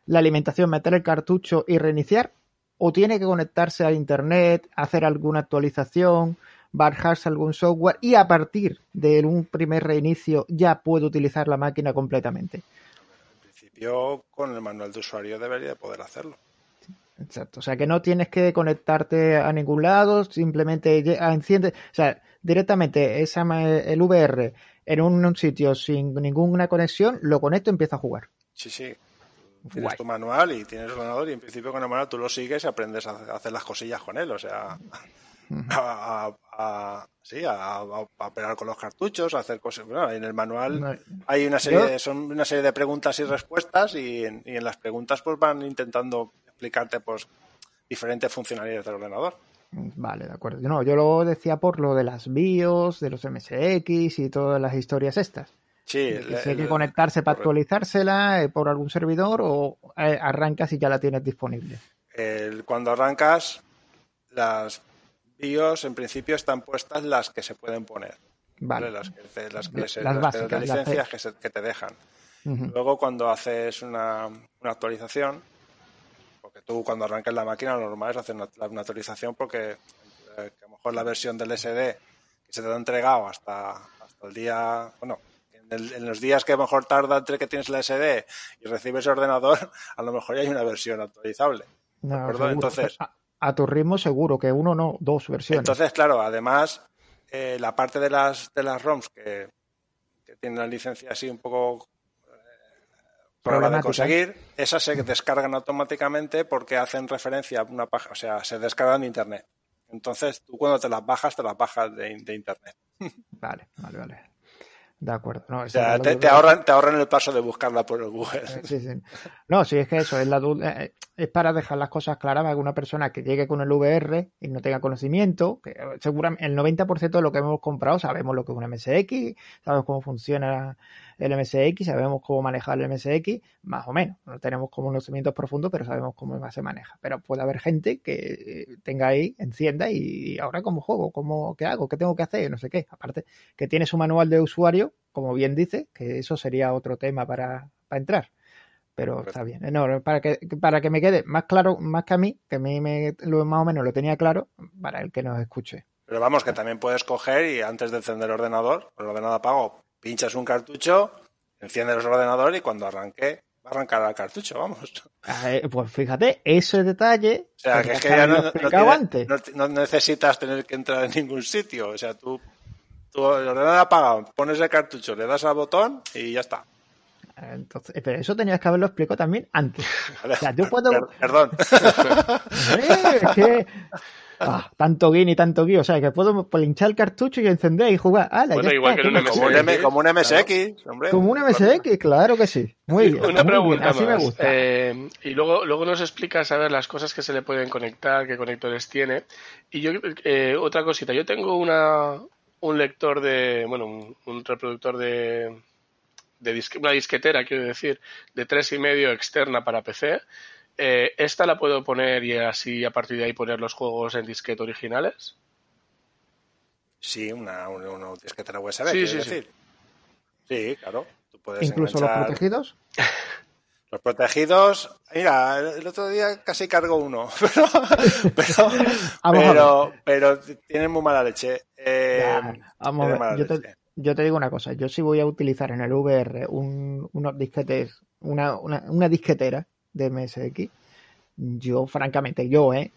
la alimentación, meter el cartucho y reiniciar, o tiene que conectarse a internet, hacer alguna actualización, bajarse algún software y a partir de un primer reinicio ya puedo utilizar la máquina completamente. En principio, con el manual de usuario debería poder hacerlo. Exacto, o sea que no tienes que conectarte a ningún lado, simplemente enciende, o sea, directamente esa, el VR en un, un, sitio sin ninguna conexión, lo conecto y empiezo a jugar. Sí, sí. Tienes Guay. tu manual y tienes el ordenador y en principio con el manual tú lo sigues y aprendes a hacer las cosillas con él, o sea, a, a, a, sí, a, operar con los cartuchos, a hacer cosas. Bueno, en el manual no. hay una serie, de, son una serie de preguntas y respuestas y en, y en las preguntas pues van intentando explicarte pues diferentes funcionalidades del ordenador. Vale, de acuerdo. No, yo lo decía por lo de las BIOS, de los MSX y todas las historias estas. Sí, si hay que conectarse para actualizársela eh, por algún servidor o eh, arrancas y ya la tienes disponible. El, cuando arrancas, las BIOS en principio están puestas las que se pueden poner. Vale. Las que, las que se, las básicas, de licencias que, se, que, te dejan. Uh -huh. Luego, cuando haces una, una actualización, porque tú cuando arrancas la máquina lo normal es hacer una, una actualización porque eh, que a lo mejor la versión del SD que se te ha entregado hasta, hasta el día, bueno, en, el, en, los días que a lo mejor tarda entre que tienes el SD y recibes el ordenador, a lo mejor ya hay una versión actualizable. No, Entonces, a, a, tu ritmo seguro, que uno no, dos versiones. Entonces, claro, además, eh, la parte de las, de las ROMs que, que tienen la licencia así un poco problema de conseguir, esas se descargan automáticamente porque hacen referencia a una página, o sea, se descargan de internet. Entonces, tú cuando te las bajas, te las bajas de, de internet. Vale, vale, vale. De acuerdo. No, o sea, te, te, ahorran, te ahorran el paso de buscarla por el Google. Sí, sí. No, sí, es que eso es la duda. Eh, es para dejar las cosas claras para que una persona que llegue con el VR y no tenga conocimiento, que seguramente el 90% de lo que hemos comprado sabemos lo que es un MSX, sabemos cómo funciona el MSX, sabemos cómo manejar el MSX, más o menos. No tenemos conocimientos profundos, pero sabemos cómo se maneja. Pero puede haber gente que tenga ahí, encienda y ahora cómo juego, cómo, qué hago, qué tengo que hacer, no sé qué. Aparte, que tiene su manual de usuario, como bien dice, que eso sería otro tema para, para entrar pero está bien. No, para que, para que me quede más claro, más que a mí, que a mí me, lo, más o menos lo tenía claro, para el que nos escuche. Pero vamos, que también puedes coger y antes de encender el ordenador, el ordenador apago, pinchas un cartucho, enciendes el ordenador y cuando arranque, va a arrancar el cartucho, vamos. Eh, pues fíjate, ese detalle. O sea, que es que ya no, no, tiene, no, no, necesitas tener que entrar en ningún sitio. O sea, tú, tú el ordenador apagado, pones el cartucho, le das al botón y ya está. Entonces, pero eso tenías que haberlo explicado también antes. Vale, o sea, yo puedo. Perdón. ¿Eh? que... Ah, tanto guin y tanto guí, o sea, que puedo pinchar el cartucho y encender y jugar. ¡Hala, bueno, ya igual está, que en un MSX. Como un, M, como un MSX, claro. hombre. Como un MSX, claro que sí. Muy bien. Una muy pregunta bien. Así más. me gusta. Eh, y luego, luego nos explicas a ver las cosas que se le pueden conectar, qué conectores tiene. Y yo, eh, otra cosita, yo tengo una, un lector de, bueno, un, un reproductor de, de disque, una disquetera, quiero decir, de tres y medio externa para PC. Eh, ¿Esta la puedo poner y así a partir de ahí poner los juegos en disquete originales? Sí, una, una, una disquetera USB, sí, sí, decir. Sí. sí, claro. Tú puedes ¿Incluso enganchar... los protegidos? Los protegidos, mira, el otro día casi cargo uno, pero, pero, pero, tienen muy mala leche. Eh, vamos a ver, yo te, yo te, digo una cosa, yo sí voy a utilizar en el VR un, unos disquetes, una, una, una disquetera de MSX, yo, francamente, yo, ¿eh?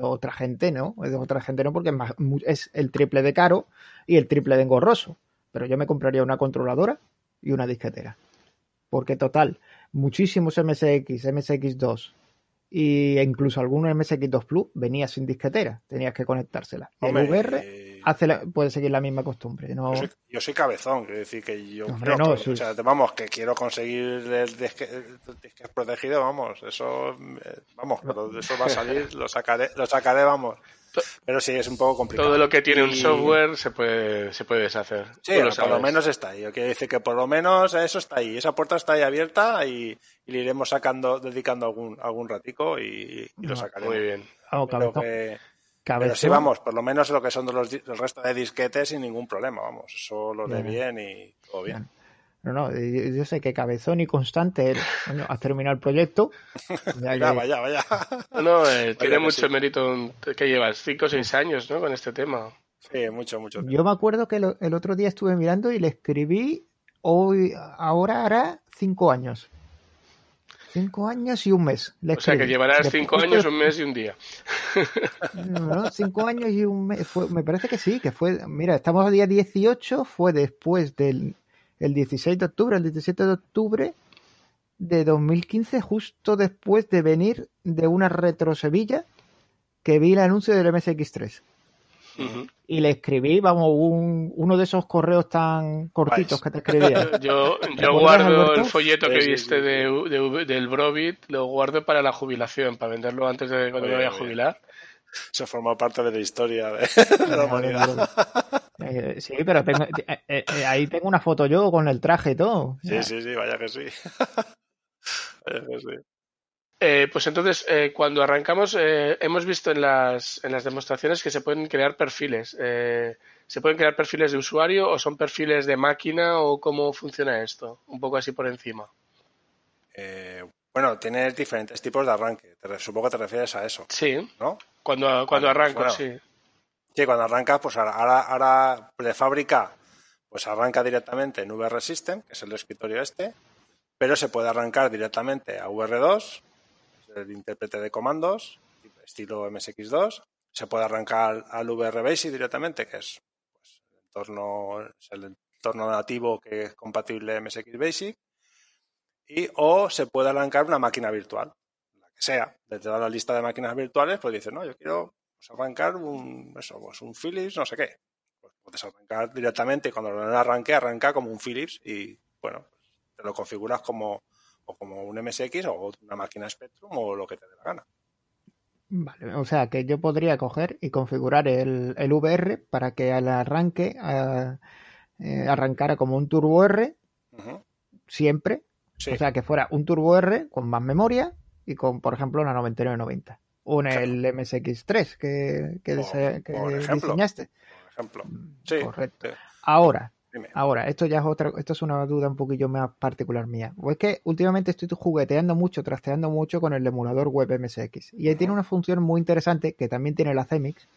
Otra gente no, otra gente no, porque es, más, es el triple de caro y el triple de engorroso. Pero yo me compraría una controladora y una disquetera. Porque, total, muchísimos MSX, MSX2 e incluso algunos MSX2 Plus venía sin disquetera, tenías que conectársela. el VR hace puede seguir la misma costumbre. No... Yo, soy, cabezón, quiero decir que yo vamos, que quiero conseguir el disque, protegido, vamos, eso, eh, vamos, pero eso va a salir, lo sacaré, lo sacaré, vamos. Pero sí, es un poco complicado. Todo lo que tiene un software se puede, se puede deshacer. Sí, por lo menos está ahí. Quiero decir que por lo menos eso está ahí. Esa puerta está ahí abierta y, le iremos sacando, dedicando algún, algún ratico y, lo sacaremos. Muy bien. pero sí, vamos, por lo menos lo que son los, el resto de disquetes sin ningún problema, vamos. Eso lo lee bien y todo bien. No, no, yo sé que Cabezón y Constante bueno, has terminado el proyecto. Ya vaya, vaya. No, eh, tiene mucho mérito que llevas 5 o 6 años ¿no? con este tema. Sí, mucho, mucho. Yo me acuerdo que el otro día estuve mirando y le escribí hoy, ahora hará 5 años. 5 años y un mes. o sea que llevarás 5 años, un mes y un día. No, 5 años y un mes. me parece que sí, que fue. Mira, estamos a día 18, fue después del el 16 de octubre, el 17 de octubre de 2015, justo después de venir de una retro Sevilla que vi el anuncio del MSX3. Y le escribí, vamos, un, uno de esos correos tan cortitos que te escribía. yo, yo guardo el folleto que viste de, del Brovit, lo guardo para la jubilación, para venderlo antes de cuando me vaya a jubilar. Se formó parte de la historia de, la humanidad. Eh, sí, pero eh, eh, ahí tengo una foto yo con el traje y todo. Sí, sí, sí, vaya que sí. vaya que sí. Pues entonces, cuando arrancamos, hemos visto en las, en las demostraciones que se pueden crear perfiles. ¿Se pueden crear perfiles de usuario o son perfiles de máquina o cómo funciona esto? Un poco así por encima. bueno, tienes diferentes tipos de arranque. supongo que te refieres a eso. Sí. ¿No? Cuando, cuando arranca, sí. Sí, cuando arranca, pues ahora, ahora de fábrica, pues arranca directamente en VR System, que es el escritorio este, pero se puede arrancar directamente a VR2, el intérprete de comandos, estilo MSX2, se puede arrancar al VR Basic directamente, que es pues, el, entorno, el entorno nativo que es compatible MSX Basic, y o se puede arrancar una máquina virtual, la que sea. Desde la lista de máquinas virtuales, pues dice, no, yo quiero pues arrancar un, eso, pues un Philips, no sé qué. Pues puedes arrancar directamente y cuando lo arranque, arranca como un Philips y, bueno, te lo configuras como, o como un MSX o una máquina Spectrum o lo que te dé la gana. Vale, o sea que yo podría coger y configurar el, el VR para que al arranque eh, arrancara como un Turbo R siempre. O sea que fuera un Turbo R con más memoria y con, por ejemplo, una 9990 o en el MSX3 que, que, diseñaste. Por ejemplo. Mm, sí. Correcto. Ahora, ahora, esto ya es otra, esto es una duda un poquillo más particular mía. O es que últimamente estoy jugueteando mucho, trasteando mucho con el emulador web MSX. Y ahí tiene una función muy interesante que también tiene la CEMIX.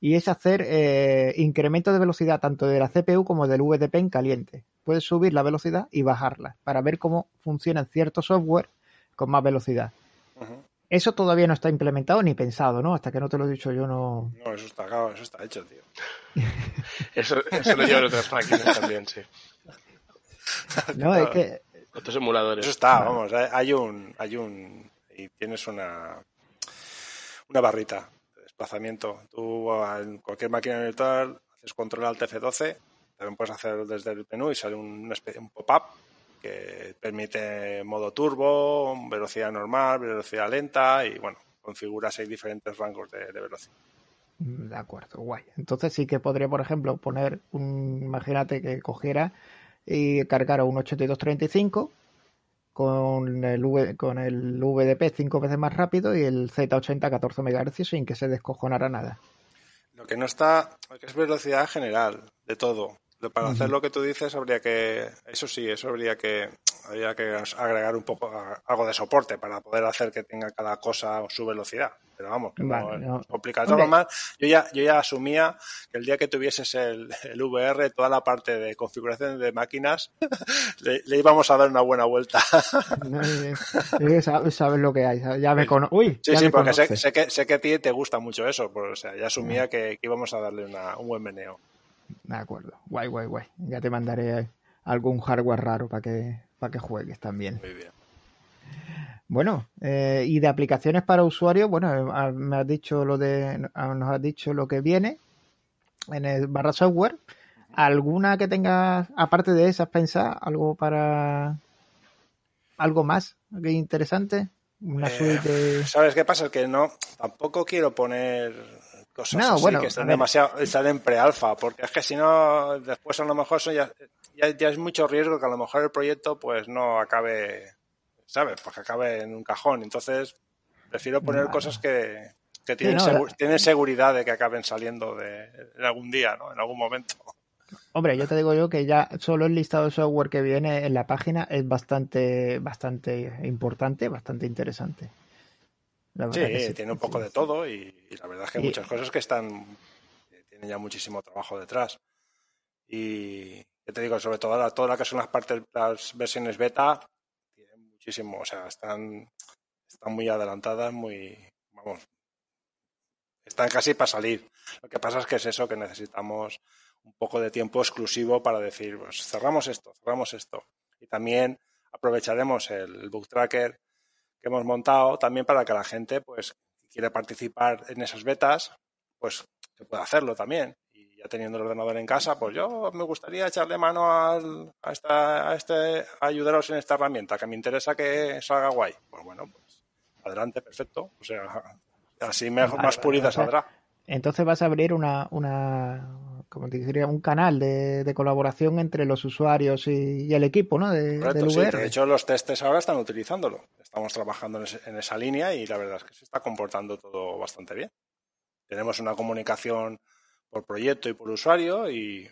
Y es hacer eh, incremento de velocidad tanto de la CPU como del VDP en caliente. Puedes subir la velocidad y bajarla para ver cómo funcionan ciertos software con más velocidad. Eso todavía no está implementado ni pensado, ¿no? Hasta que no te lo he dicho yo no... No, eso está, eso está hecho, tío. Eso, eso lo llevan otras máquinas también, sí. No, es que... Otros emuladores. Eso está, vamos, hay un... Hay un y tienes una... Una barrita de desplazamiento. Tú en cualquier máquina virtual haces control al F12, también puedes hacer desde el menú y sale un, un pop-up que permite modo turbo, velocidad normal, velocidad lenta y bueno, configura seis diferentes rangos de, velocidad. De acuerdo, guay. Entonces sí que podría, por ejemplo, poner un, imagínate que cogiera y cargara un 8235 con el, con el VDP cinco veces más rápido y el Z80 a 14 MHz sin que se descojonara nada. Lo que no está, que es velocidad general de todo para hacer lo que tú dices habría que, eso sí, eso habría que, habría que agregar un poco algo de soporte para poder hacer que tenga cada cosa su velocidad. Pero vamos, no, es complicado. yo ya, yo ya asumía que el día que tuvieses el, el VR, toda la parte de configuración de máquinas, le, íbamos a dar una buena vuelta. sabes, lo que hay, ya me conozco. Uy, sí, sí, porque sé, sé, que, sé que a ti te gusta mucho eso, o sea, ya asumía que, íbamos a darle una, un buen meneo. De acuerdo, guay, guay, guay. Ya te mandaré algún hardware raro para que, para que juegues también. Muy bien. Bueno, eh, y de aplicaciones para usuarios, bueno, eh, me has dicho lo de, nos has dicho lo que viene en el barra software. ¿Alguna que tengas, aparte de esas, pensar algo para algo más que interesante? Una eh, suite ¿Sabes qué pasa? Que no, tampoco quiero poner cosas así que están demasiado, están en pre-alfa, porque es que si no, después a lo mejor ya, ya, es mucho riesgo que a lo mejor el proyecto pues no acabe ¿sabes? Pues que acabe en un cajón. Entonces, prefiero poner cosas que, tienen, tienen, seguridad de que acaben saliendo de, algún día, ¿no? En algún momento. Hombre, yo te digo yo que ya solo el listado de software que viene en la página es bastante, bastante importante, bastante interesante. Sí, tiene un poco de todo y, la verdad es que hay muchas cosas que están, tienen ya muchísimo trabajo detrás. Y yo te digo, sobre todo todas las que son las partes, las versiones beta, muchísimo, o sea, están, están muy adelantadas, muy, vamos, están casi para salir. Lo que pasa es que es eso, que necesitamos un poco de tiempo exclusivo para decir, pues cerramos esto, cerramos esto. Y también aprovecharemos el book tracker que hemos montado también para que la gente, pues, quiere participar en esas betas, pues se pueda hacerlo también teniendo el ordenador en casa, pues yo me gustaría echarle mano a, esta, a este ayudaros en esta herramienta, que me interesa que salga guay. Pues bueno, pues adelante, perfecto. O sea, así mejor, más pulida saldrá. Entonces vas a abrir una, una como te diría, un canal de, colaboración entre los usuarios y, el equipo, ¿no? De, de hecho, los testes ahora están utilizándolo. Estamos trabajando en esa línea y la verdad es que se está comportando todo bastante bien. Tenemos una comunicación por proyecto y por usuario y,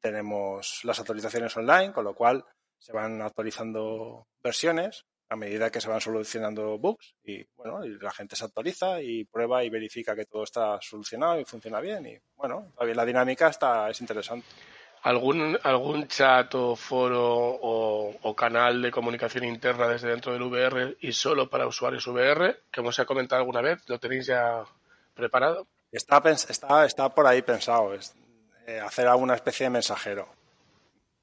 tenemos las actualizaciones online, con lo cual se van actualizando versiones a medida que se van solucionando bugs y bueno, y la gente se actualiza y prueba y verifica que todo está solucionado y funciona bien y bueno, la dinámica está es interesante. ¿Algún, algún chat o foro o, o, canal de comunicación interna desde dentro del VR y solo para usuarios VR, que hemos comentado alguna vez? ¿Lo tenéis ya preparado? Está, está, está por ahí pensado, es, eh, hacer alguna especie de mensajero,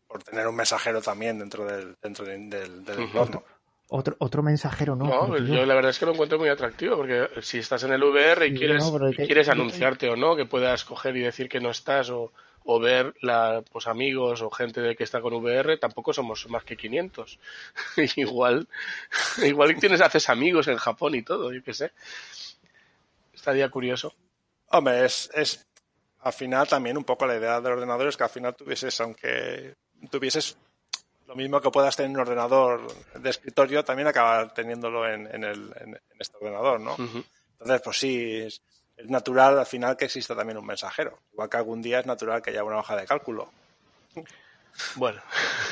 por tener un mensajero también dentro del, dentro del, del entorno. Otro, otro mensajero, ¿no? No, yo la verdad es que lo encuentro muy atractivo, porque si estás en el VR y quieres, quieres anunciarte o no, que puedas coger y decir que no estás o, o ver la, pues amigos o gente de que está con VR, tampoco somos más que 500. igual, igual tienes, haces amigos en Japón y todo, yo qué sé. Estaría curioso. Hombre, es, es al final también un poco la idea del ordenador es que al final tuvieses, aunque tuvieses lo mismo que puedas tener en un ordenador de escritorio, también acabar teniéndolo en, en, el, en, este ordenador, ¿no? Entonces, pues sí, es, natural al final que exista también un mensajero. Igual que algún día es natural que haya una hoja de cálculo. Bueno.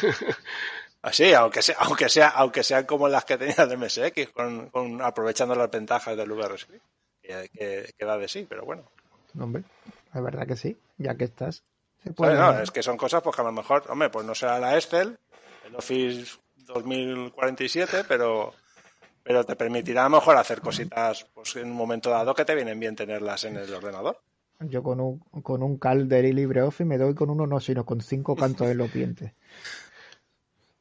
Así, aunque sea, aunque sea, aunque sean como las que tenía de MSX, con, con aprovechando las ventajas del VRScript que, que, da de sí, pero bueno. Hombre, es verdad que sí, ya que estás. es que son cosas pues que a lo mejor, hombre, pues no será la Excel, el Office 2047, pero pero te permitirá a lo mejor hacer cositas pues en un momento dado que te vienen bien tenerlas en el ordenador. Yo con un, con un Calder y LibreOffice me doy con uno no, sino con cinco cantos en los dientes.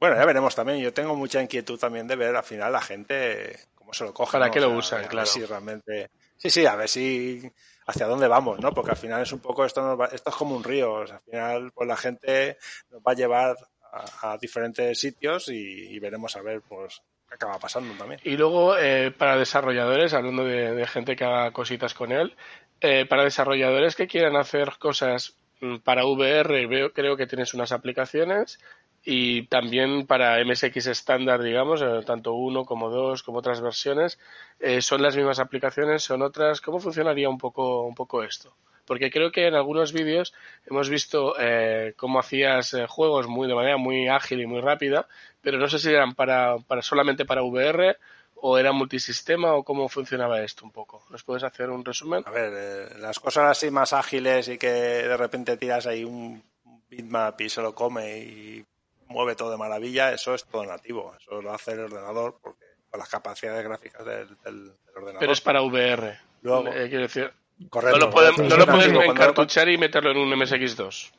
Bueno, ya veremos también. Yo tengo mucha inquietud también de ver al final la gente cómo se lo coge. Para qué lo usan, claro. Si realmente Sí, sí, a ver si hacia dónde vamos, ¿no? Porque al final es un poco esto, esto es como un río, al final pues la gente nos va a llevar a, diferentes sitios y, veremos a ver pues qué acaba pasando también. Y luego eh, para desarrolladores, hablando de, gente que haga cositas con él, eh, para desarrolladores que quieran hacer cosas mm, para VR, veo, creo que tienes unas aplicaciones y también para MSX estándar, digamos, eh, tanto uno como dos, como otras versiones, eh, son las mismas aplicaciones, son otras. ¿Cómo funcionaría un poco, un poco esto? Porque creo que en algunos vídeos hemos visto eh, cómo hacías eh, juegos muy de manera muy ágil y muy rápida, pero no sé si eran para, para solamente para VR o era multisistema o cómo funcionaba esto un poco. ¿Nos puedes hacer un resumen? A ver, eh, las cosas así más ágiles y que de repente tiras ahí un bitmap y se lo come y mueve todo de maravilla, eso es todo nativo. Eso lo hace el ordenador porque con las capacidades gráficas del, del- del ordenador. Pero es para VR. Luego- Eh, quiero decir, Correcto. no lo podemos, sí, no lo cuando- encartuchar y meterlo en un MSX2.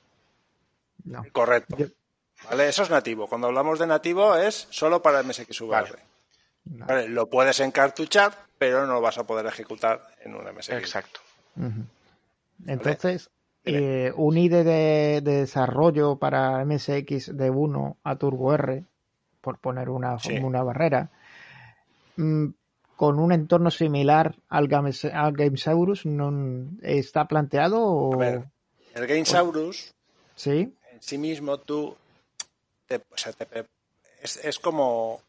No. Correcto. ¿Vale? Eso es nativo. Cuando hablamos de nativo es solo para MSXVR. Vale. Vale, Lo puedes encartuchar, pero no lo vas a poder ejecutar en un MSX. Exacto. Ujú. Entonces, Dime. eh, un IDE de, de desarrollo para MSX de 1 a Turbo R, por poner una, Sí. una barrera, mm, con un entorno similar al, Games- al Gamesaurus, no, ¿está planteado o...? A ver. El Gamesaurus Sí, en sí mismo tú te- o sea, te- es, es como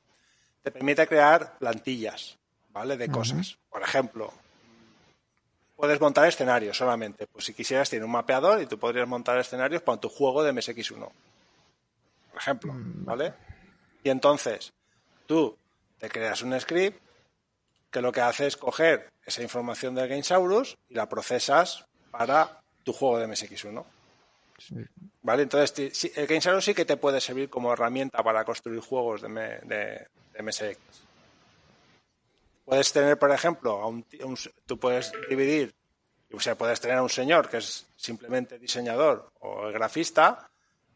te permite crear plantillas, ¿vale? De cosas. Por ejemplo, puedes montar escenarios solamente. Pues si quisieras tiene un mapeador y tú podrías montar escenarios para tu juego de MSX1. Por ejemplo, Mm, ¿vale? Y entonces tú te creas un script que lo que hace es coger esa información del Gamesaurus y la procesas para tu juego de MSX1. sí. ¿Vale? Entonces, el Gamesaurus sí que te puede servir como herramienta para construir juegos de, de- de MSX. Puedes tener, por ejemplo, a un, tú puedes dividir, o sea, puedes tener a un señor que es simplemente diseñador o grafista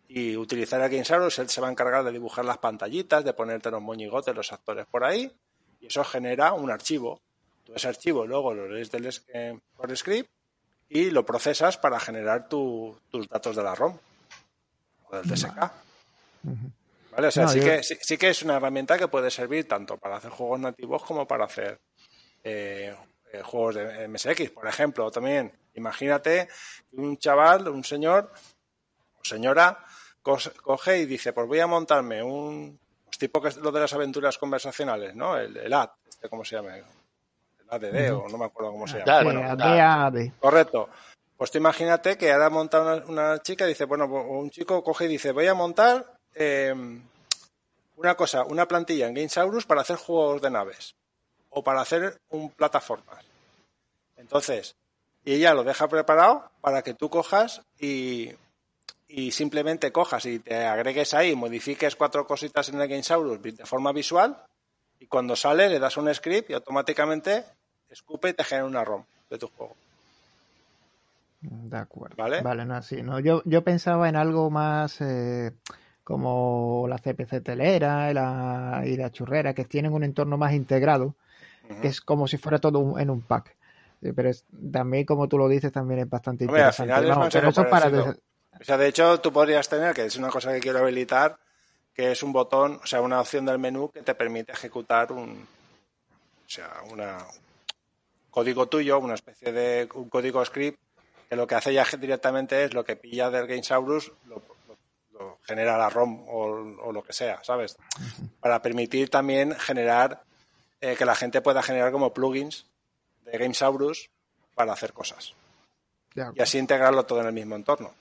y utilizar el Gamesaurus, él se va a encargar de dibujar las pantallitas, de ponerte los moñigotes, los actores por ahí, y eso genera un archivo. Tú ese archivo luego lo lees del eh, por script y lo procesas para generar tu- tus datos de la ROM o del DSK. ¿Vale? O sea, No, sí, yo- que, sí, sí que es una herramienta que puede servir tanto para hacer juegos nativos como para hacer eh, eh, juegos de MSX. Por ejemplo, también imagínate que un chaval, un señor o señora coge y dice, pues voy a montarme un tipo que es lo de las aventuras conversacionales, ¿no? El, el AD, este, ¿cómo se llama? El ADD o no me acuerdo cómo se llama. Bueno, DAD. Correcto. Pues tú imagínate que ahora monta una, una chica y dice, bueno, un chico coge y dice, voy a montar eh, una cosa, una plantilla en Gamesaurus para hacer juegos de naves o para hacer un plataformas. Entonces, y ella lo deja preparado para que tú cojas y, y simplemente cojas y te agregues ahí, modifiques cuatro cositas en el Gamesaurus de forma visual y cuando sale le das un script y automáticamente escupe y te genera una ROM de tu juego. De acuerdo. ¿Vale? Vale, no, sí, no. Yo, yo pensaba en algo más eh, como la CPC telera y la, y la churrera, que tienen un entorno más integrado, que es como si fuera todo un- en un pack. Pero es, también, como tú lo dices, también es bastante Hombre, al interesante. final es pero eso para O sea, de hecho, tú podrías tener, que es una cosa que quiero habilitar, que es un botón, o sea, una opción del menú que te permite ejecutar un, o sea, una código tuyo, una especie de un código script, que lo que hace ya directamente es lo que pilla del Gamesaurus, lo, lo- lo genera la ROM o, o lo que sea, ¿sabes? Para permitir también generar, eh, que la gente pueda generar como plugins de Gamesaurus para hacer cosas. Y así integrarlo todo en el mismo entorno.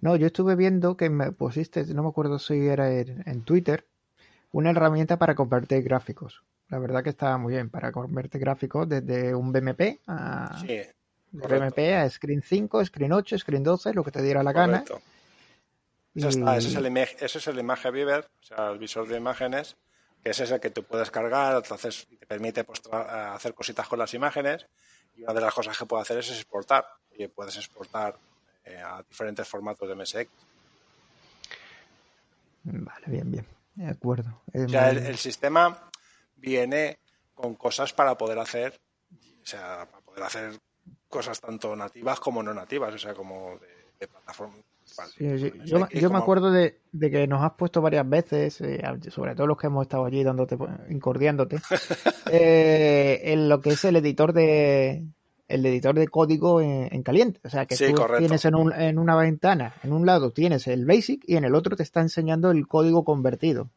No, yo estuve viendo que me pusiste, no me acuerdo si era en, en Twitter, una herramienta para convertir gráficos. La verdad que estaba muy bien para convertir gráficos desde un BMP a, Sí. BMP a Screen 5, Screen 8, Screen 12, lo que te diera la gana. correcto. Y- Eso está, ese, es el ese es el Image Viewer, o sea, el visor de imágenes, que ese es el que tú puedes cargar, entonces te permite pues, hacer cositas con las imágenes. Y una de las cosas que puede hacer es exportar. Y puedes exportar eh, a diferentes formatos de MSX. Vale, bien, bien. De acuerdo. Es O sea, el, sistema viene con cosas para poder hacer, o sea, para poder hacer cosas tanto nativas como no nativas, o sea, como de, de plataforma. Sí, sí. Yo, yo me acuerdo de, de que nos has puesto varias veces, eh, sobre todo los que hemos estado allí dándote, incordiándote, eh, en lo que es el editor de el editor de código en, en caliente. O sea, que Sí, tú correcto. tienes en, un- en una ventana, en un lado tienes el basic y en el otro te está enseñando el código convertido.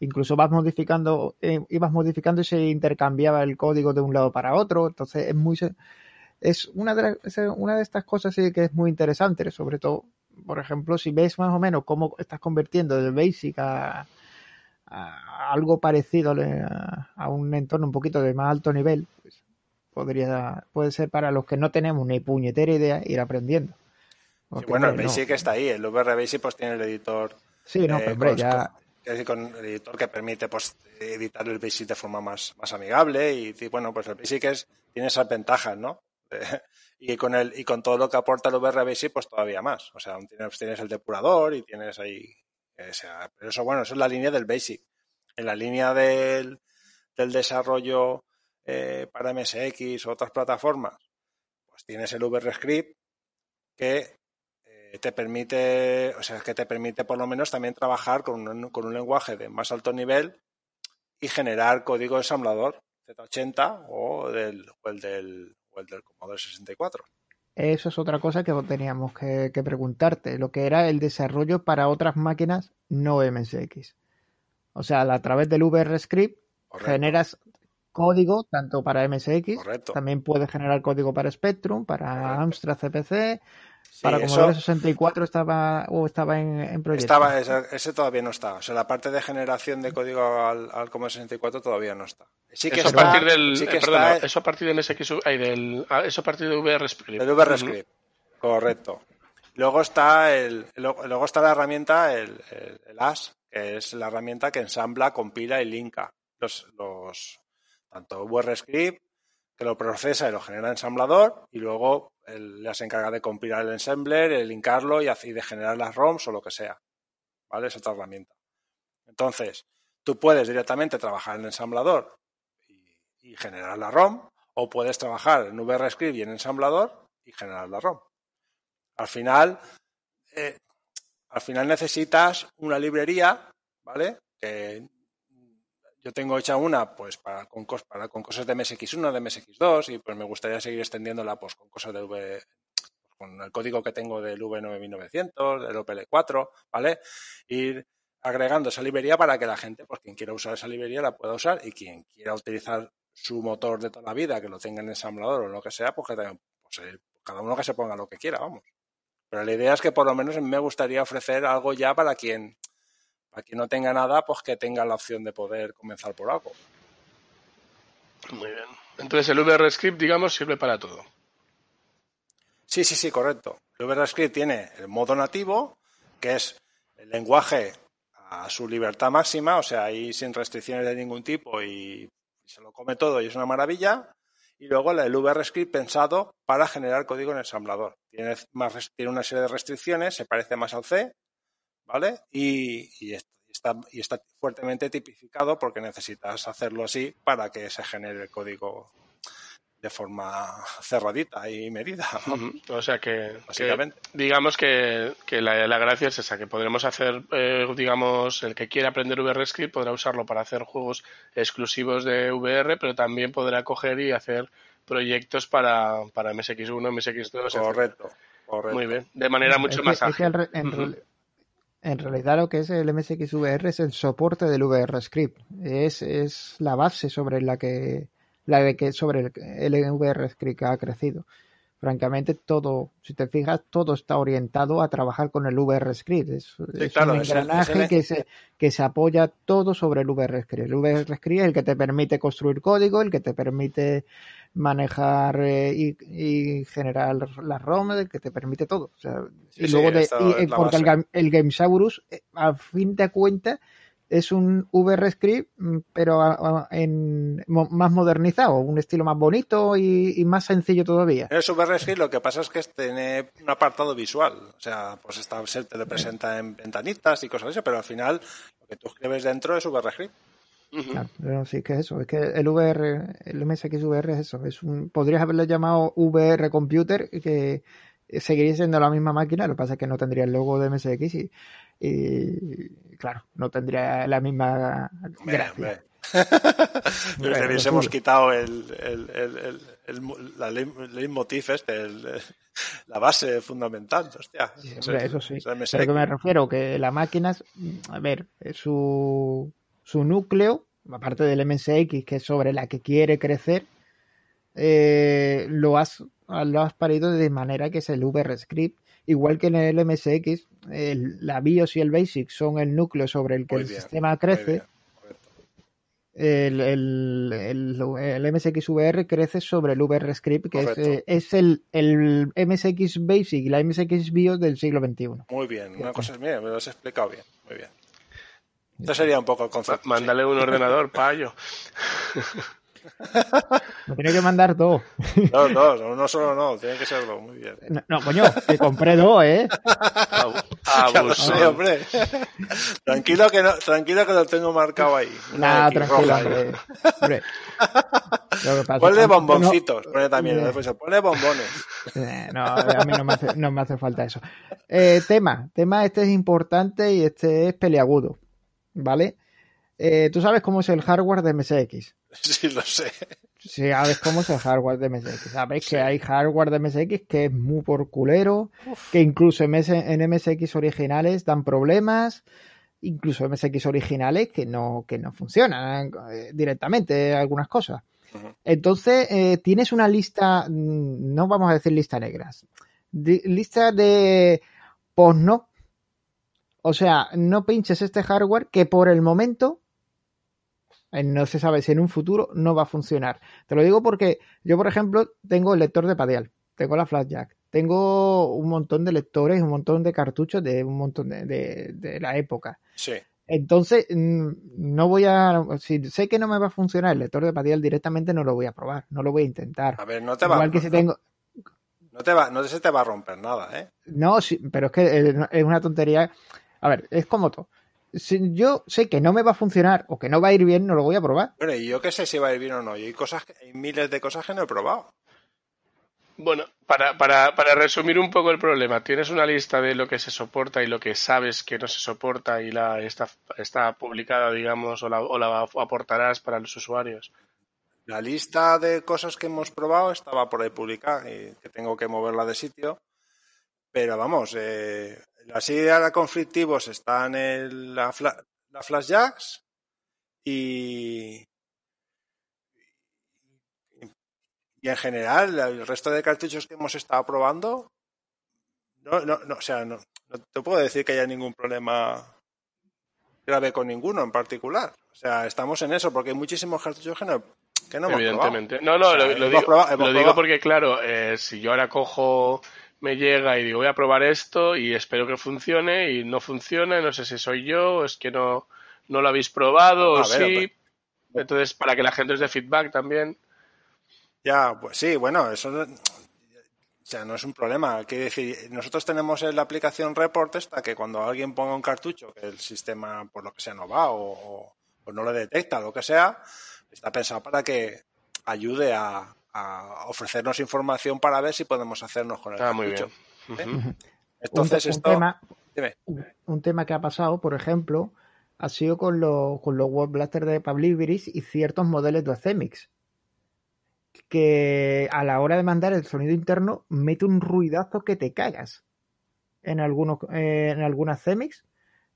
Incluso vas modificando, eh, ibas modificando y se intercambiaba el código de un lado para otro. Entonces es muy, es una de, una de estas cosas sí que es muy interesante, sobre todo, por ejemplo, si ves más o menos cómo estás convirtiendo del Basic a, algo parecido a, un entorno un poquito de más alto nivel, pues podría, puede ser para los que no tenemos ni puñetera idea ir aprendiendo. bueno, el Basic está ahí, el VR Basic pues tiene el editor. Sí, no, pero hombre, ya es decir, con el editor que permite pues, editar el Basic de forma más, más amigable y, bueno, pues el Basic es, tiene esas ventajas, ¿no? y con el y con todo lo que aporta el VR Basic, pues todavía más. O sea, tienes, tienes el depurador y tienes ahí. O sea, pero eso, bueno, eso es la línea del Basic. En la línea del, del desarrollo eh, para MSX o otras plataformas, pues tienes el VRScript que te permite, o sea, que te permite por lo menos también trabajar con un, con un lenguaje de más alto nivel y generar código ensamblador Z80 o, del, o, el del, o el del Commodore 64. Eso es otra cosa que teníamos que, preguntarte, lo que era el desarrollo para otras máquinas no MSX. O sea, a través del VRScript generas código tanto para MSX, también puedes generar código para Spectrum, para Amstrad CPC, para Commodore 64 estaba o estaba en, proyecto. Estaba, ese, todavía no está. O sea, la parte de generación de código al, al Commodore 64 todavía no está. Sí que eso, está, a partir del, sí que está, eso a partir de MSX, del, ah, eso a partir de VRScript. El VRScript, correcto. Luego está el, luego está la herramienta, el, el, AS, que es la herramienta que ensambla, compila y linka los, los tanto VRScript que lo procesa y lo genera ensamblador y luego él ya se encarga de compilar el ensambler, de linkarlo y, de generar las ROMs o lo que sea. ¿Vale? Es otra herramienta. Entonces, tú puedes directamente trabajar en el ensamblador y, generar la ROM o puedes trabajar en VRScript y en ensamblador y generar la ROM. Al final, eh, al final necesitas una librería, ¿vale? Que yo tengo hecha una pues para con, cosas de MSX1, de MSX2 y pues me gustaría seguir extendiéndola pues con cosas de V con el código que tengo del V9900, del OPL4, ¿vale? Ir agregando esa librería para que la gente, pues quien quiera usar esa librería la pueda usar y quien quiera utilizar su motor de toda la vida, que lo tenga en ensamblador o lo que sea, pues, que, pues eh, cada uno que se ponga lo que quiera, vamos. Pero la idea es que por lo menos me gustaría ofrecer algo ya para quien a quien no tenga nada, pues que tenga la opción de poder comenzar por algo. Muy bien. Entonces el VRScript, digamos, sirve para todo. Sí, sí, sí, correcto. El VRScript tiene el modo nativo, que es el lenguaje a su libertad máxima, o sea, ahí sin restricciones de ningún tipo y se lo come todo y es una maravilla. Y luego el VRScript pensado para generar código en ensamblador. Tiene, más, tiene una serie de restricciones, se parece más al C, ¿vale? Y, está, y está fuertemente tipificado porque necesitas hacerlo así para que se genere el código de forma cerradita y medida. O sea que, digamos que, la, gracia es esa, que podremos hacer, eh, digamos, el que quiera aprender VRScript podrá usarlo para hacer juegos exclusivos de VR, pero también podrá coger y hacer proyectos para, para MSX1, MSX2. Correcto, correcto. Muy bien, de manera mucho más ágil. En realidad lo que es el MSXVR es el soporte del VRScript. Es, es la base sobre la que, la de que sobre el, el VRScript ha crecido. Francamente, todo, si te fijas, todo está orientado a trabajar con el VRScript. Es, es un engranaje que, se, que se apoya todo sobre el VRScript. El VRScript es el que te permite construir código, el que te permite manejar eh, y, generar la ROM, que te permite todo. y luego de, porque el, el, Gamesaurus, eh, a fin de cuentas, es un VRScript, mm, pero en, más modernizado, un estilo más bonito y, más sencillo todavía. Es VRScript, lo que pasa es que tiene un apartado visual. O sea, pues está, te lo presenta en ventanitas y cosas así, pero al final lo que tú escribes dentro es Claro, pero sí que es eso, es que el VR, el MSXVR es eso, es un, podrías haberle llamado VR Computer y que seguiría siendo la misma máquina, lo que pasa es que no tendría el logo de MSX y, claro, no tendría la misma gracia. Le hubiésemos quitado el, el, el, el, la leitmotiv este, la base fundamental, hostia. eso sí. Pero que me refiero que la máquina, a ver, su su núcleo, aparte del MSX, que es sobre la que quiere crecer, eh, lo has lo has parido de manera que es el VRScript, igual que en el MSX, el, la BIOS y el BASIC son el núcleo sobre el que el sistema crece. El, el, el, MSX VR crece sobre el VRScript, que es, eh, es, el, el MSX Basic y la MSX BIOS del siglo XXI. Muy bien, una cosa es mía, me lo has explicado bien, muy bien. Esto sería un poco el concepto. Mándale un ordenador, payo. Me tiene que mandar dos. No, dos, no, no solo no, tiene que ser dos, muy bien. No, coño, que compré dos, ¿eh? ya sé, hombre. Tranquilo que, no, tranquilo que lo tengo marcado ahí. Nada, tranquilo. Hombre. Ponle bomboncitos, pone también, eh, pone bombones. Eh, no, a mí no me hace, no me hace falta eso. Eh, tema, tema este es importante y este es peleagudo, ¿vale? Eh, ¿Tú sabes cómo es el hardware de MSX? Sí, lo sé. Sí, sabes cómo es el hardware de MSX. Sabes que hay hardware de MSX que es muy por culero, que incluso en, MSX originales dan problemas, incluso MSX originales que no, que no funcionan eh, directamente algunas cosas. Entonces, eh, tienes una lista, mm, no vamos a decir lista negras, lista de pues no. O sea, no pinches este hardware que por el momento no se sabe si en un futuro no va a funcionar. Te lo digo porque yo, por ejemplo, tengo el lector de Padial, tengo la Flash Jack, tengo un montón de lectores, un montón de cartuchos de un montón de, la época. Sí. Entonces, mm, no voy a. Si sé que no me va a funcionar el lector de Padial directamente, no lo voy a probar, no lo voy a intentar. A ver, no te va Igual que si tengo. No, te va, no se te va a romper nada, ¿eh? No, sí, pero es que es una tontería. A ver, es como todo si yo sé que no me va a funcionar o que no va a ir bien, no lo voy a probar. Bueno, y yo qué sé si va a ir bien o no. Y hay cosas, hay miles de cosas que no he probado. Bueno, para, para, para resumir un poco el problema, tienes una lista de lo que se soporta y lo que sabes que no se soporta y la está, está publicada, digamos, o la, o la aportarás para los usuarios. La lista de cosas que hemos probado estaba por ahí publicada y que tengo que moverla de sitio. Pero vamos, eh, las ideas conflictivos están en la, la Flash Jacks y, y en general el resto de cartuchos que hemos estado probando no, no, no o sea, no, no te puedo decir que haya ningún problema grave con ninguno en particular. O sea, estamos en eso porque hay muchísimos cartuchos que no, que no Evidentemente. No, no, lo, digo, lo digo, porque, claro, eh, si yo ahora cojo me llega y digo voy a probar esto y espero que funcione y no funciona, no sé si soy yo, o es que no, no lo habéis probado o sí. Entonces, para que la gente os dé feedback también. Ya, pues sí, bueno, eso o sea, no es un problema. Quiere decir, nosotros tenemos en la aplicación Report esta que cuando alguien ponga un cartucho que el sistema, por lo que sea, no va o, o no lo detecta, lo que sea, está pensado para que ayude a, a ofrecernos información para ver si podemos hacernos con el ah, Muy bien. ¿Eh? Entonces, un, esto... tema, un tema que ha pasado, por ejemplo, ha sido con, los con los Web Blaster de Pabliveris y ciertos modelos de CEMIX. Que a la hora de mandar el sonido interno mete un ruidazo que te cagas en algunos eh, en algunas CEMIX.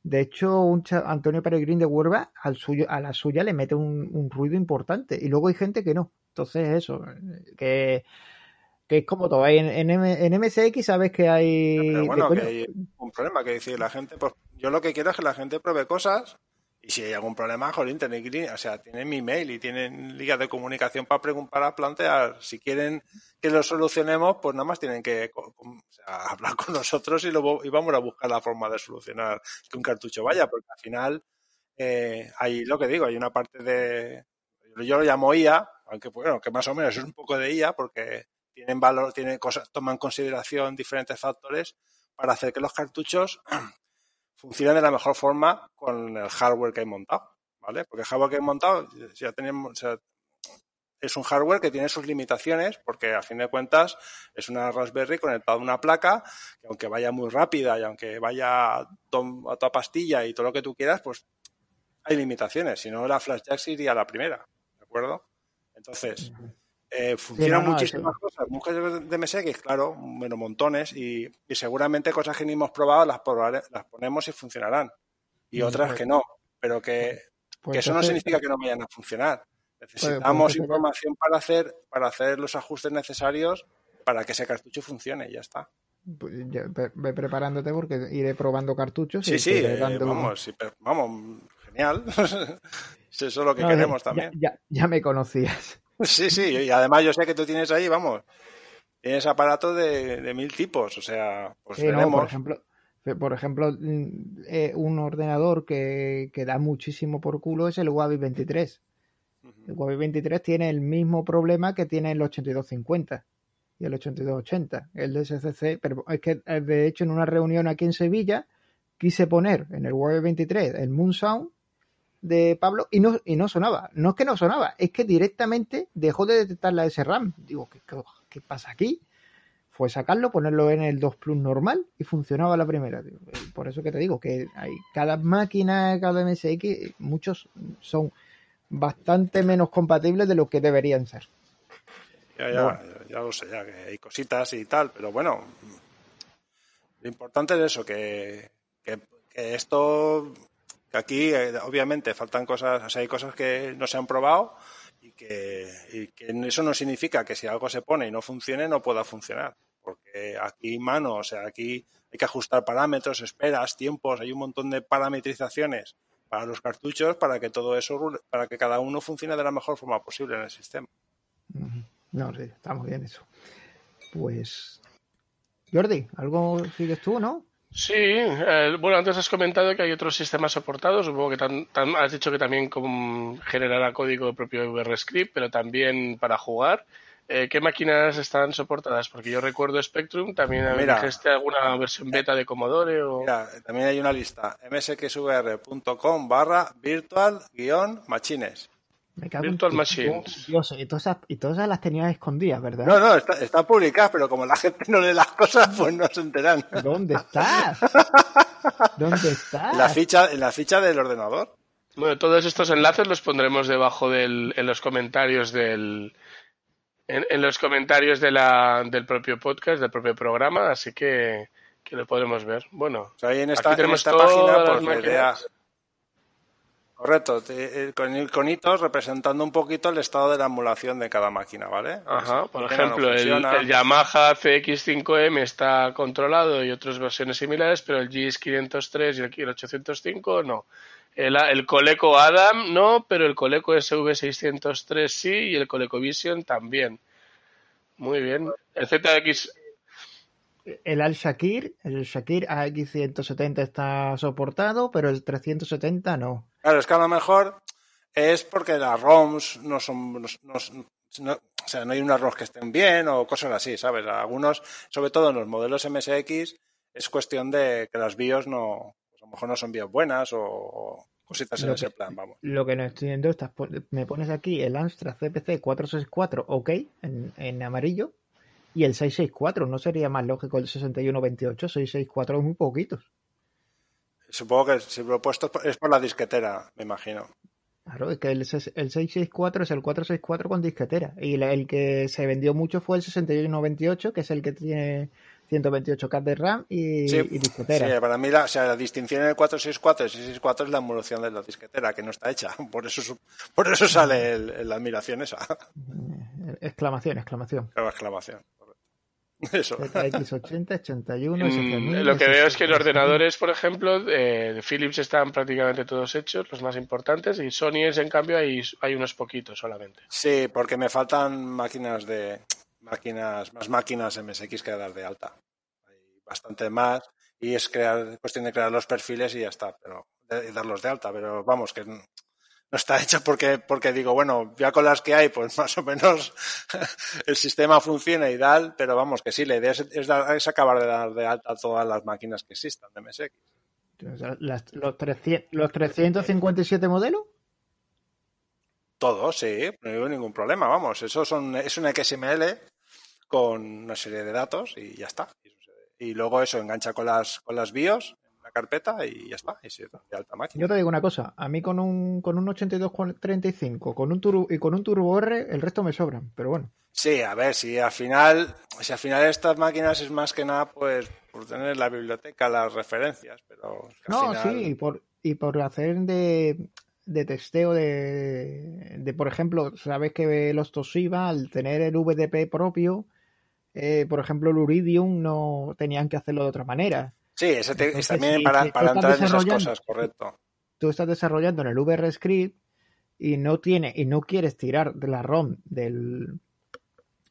De hecho, un Antonio Peregrín de Huerva al suyo, a la suya le mete un ruido importante. Y luego hay gente que no. Entonces, eso, que, es como todo. En, en, MSX sabes que hay. Pero bueno, que hay un problema, que decir, la gente, pues yo lo que quiero es que la gente pruebe cosas y si hay algún problema, jolín, tenéis, o sea, tienen mi mail y tienen ligas de comunicación para preguntar, plantear. Si quieren que lo solucionemos, pues nada más tienen que hablar con nosotros y, luego y vamos a buscar la forma de solucionar que un cartucho vaya, porque al final, eh, hay lo que digo, hay una parte de, yo lo llamo IA, aunque bueno, que más o menos es un poco de IA porque tienen valor, tienen cosas, toman consideración diferentes factores para hacer que los cartuchos funcionen de la mejor forma con el hardware que hay montado, ¿vale? Porque el hardware que hay montado ya tenemos, es un hardware que tiene sus limitaciones porque a fin de cuentas es una Raspberry conectada a una placa que aunque vaya muy rápida y aunque vaya a toda pastilla y todo lo que tú quieras, pues hay limitaciones. Si no, la Flash Jack iría a la primera, ¿de acuerdo? Entonces, eh, funcionan muchísimas cosas, muchas de MSX, claro, bueno, montones, y, seguramente cosas que ni hemos probado las, las ponemos y funcionarán, y otras pues que no, pero que, pues eso no significa que no vayan a funcionar. Pues, Necesitamos información para hacer, para hacer los ajustes necesarios para que ese cartucho funciene y ya está. Pues ya, ve, ve preparándote porque iré probando cartuchos. Sí, y sí, eh, dando- vamos, sí, pero- vamos, genial. Si eso es lo que No, queremos ya- también. Ya, ya me conocías. Sí, sí, y además yo sé que tú tienes ahí, vamos, tienes aparatos de, de mil tipos, o sea, pues Sí, no, veremos. por ejemplo, por ejemplo mm, eh, un ordenador que, que da muchísimo por culo es el Huawei 23. El Huawei 23 tiene el mismo problema que tiene el 8250 y el 8280, el DSCC, pero es que eh, de hecho en una reunión aquí en Sevilla quise poner en el Huawei 23 el Moon Sound de Pablo y no, y no sonaba. No es que no sonaba, es que directamente dejó de detectar la SRAM. Digo, ¿qué, qué, qué pasa aquí? Fue sacarlo, ponerlo en el 2 Plus normal y funcionaba la primera. Digo, eh, Por eso que te digo que hay cada máquina, cada MSX, muchos son bastante menos compatibles de lo que deberían ser. Ya, ya, ya lo sé, ya que hay cositas y tal, pero bueno, lo importante es eso, que, que, que esto, aquí eh, obviamente faltan cosas, o sea, hay cosas que no se han probado y que, y que eso no significa que si algo se pone y no funcione, no pueda funcionar. Porque aquí mano, o sea, aquí hay que ajustar parámetros, esperas, tiempos, hay un montón de parametrizaciones para los cartuchos para que todo eso, para que cada uno funcione de la mejor forma posible en el sistema. No, sí, está muy bien eso. Pues, Jordi, ¿algo sigues tú, no? Sí, eh, bueno, antes has comentado que hay otros sistemas soportados, supongo que tan- tan- has dicho que también con, generará código propio VRScript, pero también para jugar. Eh, ¿Qué máquinas están soportadas? Porque yo recuerdo Spectrum, también dijiste alguna versión beta de Commodore o... Mira, también hay una lista, msxvr.com barra virtual guion machines. Me cago Virtual en Machines. Dios, y todas, esas, y todas las tenías escondidas, ¿verdad? No, no, está, está publicada, pero como la gente no lee las cosas, pues no se enteran. ¿Dónde estás? ¿Dónde estás? En la ficha, en la ficha del ordenador. Bueno, todos estos enlaces los pondremos debajo del, en los comentarios del en, en los comentarios de la, del propio podcast, del propio programa, así que, que lo podremos ver. Bueno, O sea, ahí en esta, Aquí en tenemos esta página, pues la idea. Correcto, eh, con iconitos representando un poquito el estado de la emulación de cada máquina, ¿vale? Ajá, Pues, por no ejemplo, el, Yamaha CX5M está controlado y otras versiones similares, pero el GX503 y el 805 no. El, el Coleco Adam no, pero el Coleco SV603 sí y el ColecoVision también. Muy bien. El ZX, El Al Shakir, el Shakir AX170 está soportado, pero el 370 no. Claro, es que a lo mejor es porque las ROMs no son. no- o sea, no hay unas ROMs que estén bien o cosas así, ¿sabes? Algunos, sobre todo en los modelos MSX, es cuestión de que las BIOS no. pues a lo mejor no son BIOS buenas o, cositas en Lo ese que- plan, vamos. Lo que no estoy viendo, estás me pones aquí el Amstrad CPC 464 OK en, en amarillo y el 664. ¿No sería más lógico el 6128? 664 es muy poquitos. Supongo que si lo he puesto es por- la disquetera, me imagino. Claro, es que el, el 664 es el 464 con disquetera. Y la- el que se vendió mucho fue el 6198, que es el que tiene 128K de RAM y, Sí, y disquetera. sí, para mí la, o sea, la distinción entre el 464 y el 664 es la emulación de la disquetera, que no está hecha. Por eso, por eso sale el- la admiración esa. Eh, Exclamación, exclamación. La exclamación. Eso. ZX80, 81, Mm, SF1000, lo que veo es que en SF1000. ordenadores, por ejemplo, eh, de Philips están prácticamente todos hechos, los más importantes, y Sony es, en cambio, hay, hay unos poquitos solamente. Sí, porque me faltan máquinas de máquinas, más máquinas MSX que dar de alta. Hay bastante más y es crear, cuestión de crear los perfiles y ya está, pero de, darlos de alta, pero vamos que no está hecho porque porque digo, bueno, ya con las que hay, pues más o menos el sistema funciona y tal, pero vamos que sí, la idea es, es acabar de dar de alta todas las máquinas que existan de MSX. Las- los, 300, ¿Los 357 modelos? Todo, sí, no hay ningún problema, vamos. Eso son, es un XML con una serie de datos y ya está. Y luego eso engancha con las, con las BIOS carpeta y ya está. Y se da de alta máquina. Yo te digo una cosa, a mí con un, con un 8235 con un turbo, y con un turbo R, el resto me sobran, pero bueno. Sí, a ver, si al final, si al final estas máquinas es más que nada, pues, por tener la biblioteca, las referencias, pero No, final- sí, y por, y por hacer de, de testeo de, de, por ejemplo, sabes que los Toshiba, al tener el VDP propio, eh, por ejemplo, el Uridium no tenían que hacerlo de otra manera. Sí, ese también para, entrar en esas cosas, correcto. Tú estás desarrollando en el VRScript y no tiene y no quieres tirar de la ROM del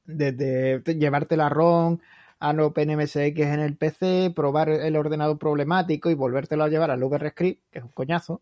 de, llevarte la ROM a no OpenMSX en el PC, probar el ordenador problemático y volvértelo a llevar al VRScript, que es un coñazo.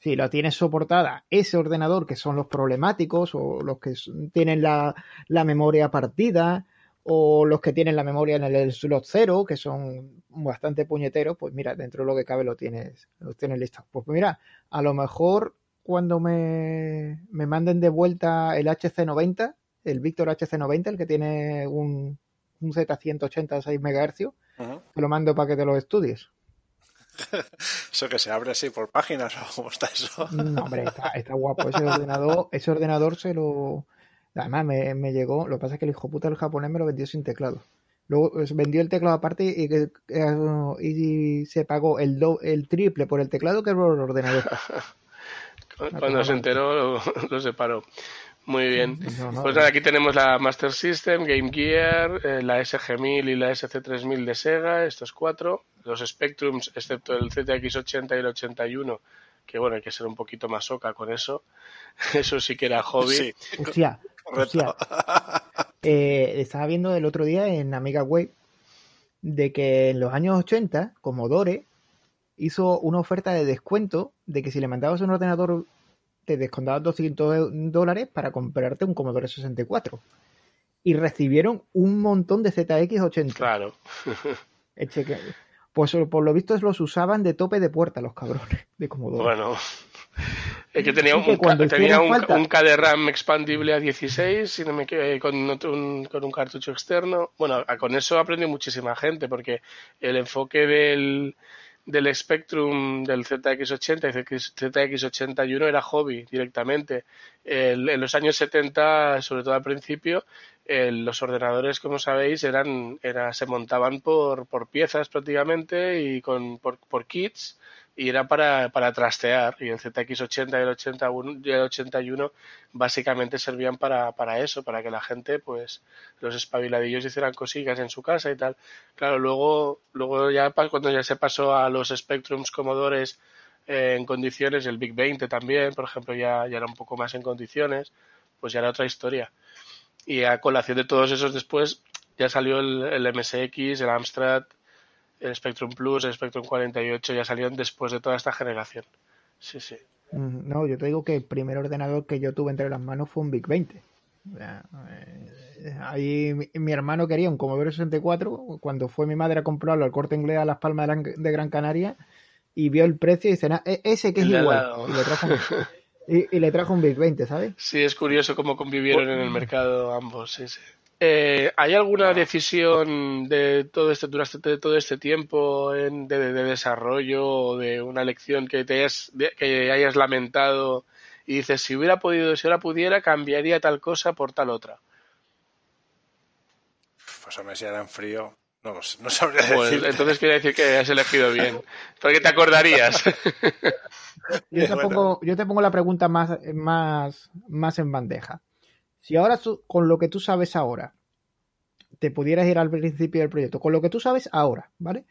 Si lo tienes soportada ese ordenador que son los problemáticos o los que tienen la, la memoria partida o los que tienen la memoria en el slot cero, que son bastante puñeteros, pues mira, dentro de lo que cabe lo tienes, lo tienes listo. Pues mira, a lo mejor cuando me, me manden de vuelta el HC90, el Victor HC90, el que tiene un, un Z180 a 6 MHz, te lo mando para que te lo estudies. ¿Eso que se abre así por páginas o cómo está eso? No, hombre, está, está guapo. Ese ordenador, ese ordenador se lo Además, me, me, llegó, lo que pasa es que el hijo puta del japonés me lo vendió sin teclado. Luego vendió el teclado aparte y, y, se pagó el, do, el triple por el teclado que por el ordenador. Cuando se enteró, lo, separó. Muy bien. pues aquí tenemos la Master System, Game Gear, eh, la SG-1000 y la SC-3000 de Sega, estos cuatro. Los Spectrums, excepto el ZX80 y el 81, que bueno, hay que ser un poquito más oca con eso. Eso sí que era hobby. Sí. Hostia, eh, estaba viendo el otro día en Amiga Web de que en los años 80 Commodore hizo una oferta de descuento de que si le mandabas un ordenador te descontabas 200 dólares para comprarte un Commodore 64. Y recibieron un montón de ZX80. Claro. Pues por lo visto los usaban de tope de puerta los cabrones de Commodore. Bueno, es que tenía un, tenía un, un KD expandible a 16 si no me, con, un, con un cartucho externo. Bueno, con eso aprendió muchísima gente porque el enfoque del, del Spectrum del ZX80 y ZX81 era hobby directamente. en los años 70, sobre todo al principio, los ordenadores, como sabéis, eran, era, se montaban por, piezas prácticamente y con, por kits y era para, para trastear y el ZX80 y el, 81, y el 81 básicamente servían para, para eso, para que la gente, pues, los espabiladillos hicieran cosillas en su casa y tal. Claro, luego, luego ya cuando ya se pasó a los Spectrums Commodores eh, en condiciones, el Big 20 también, por ejemplo, ya, ya era un poco más en condiciones, pues ya era otra historia. Y a colación de todos esos después ya salió el, el MSX, el Amstrad, el Spectrum Plus, el Spectrum 48 ya salieron después de toda esta generación. Sí, sí. No, yo te digo que el primer ordenador que yo tuve entre las manos fue un Big 20. Eh, ahí mi, hermano quería un Commodore 64 cuando fue mi madre a comprarlo al corte inglés a Las Palmas de, Gran Canaria y vio el precio y dice, e, ese que es igual. Y le, trajo un, y, le, trajo un, Big 20, ¿sabes? Sí, es curioso cómo convivieron en el mercado ambos, sí, sí. Eh, ¿Hay alguna decisión de todo este durante todo este tiempo de, desarrollo o de una lección que te hayas, que hayas lamentado y dices si hubiera podido, si ahora pudiera, cambiaría tal cosa por tal otra? Pues a mí si era en frío, no, no sabría pues, Entonces quiere decir que has elegido bien. Porque te acordarías. yo, te pongo, yo te pongo la pregunta más, más, más en bandeja. Si ahora con lo que tú sabes ahora, te pudieras ir al principio del proyecto, con lo que tú sabes ahora, ¿vale?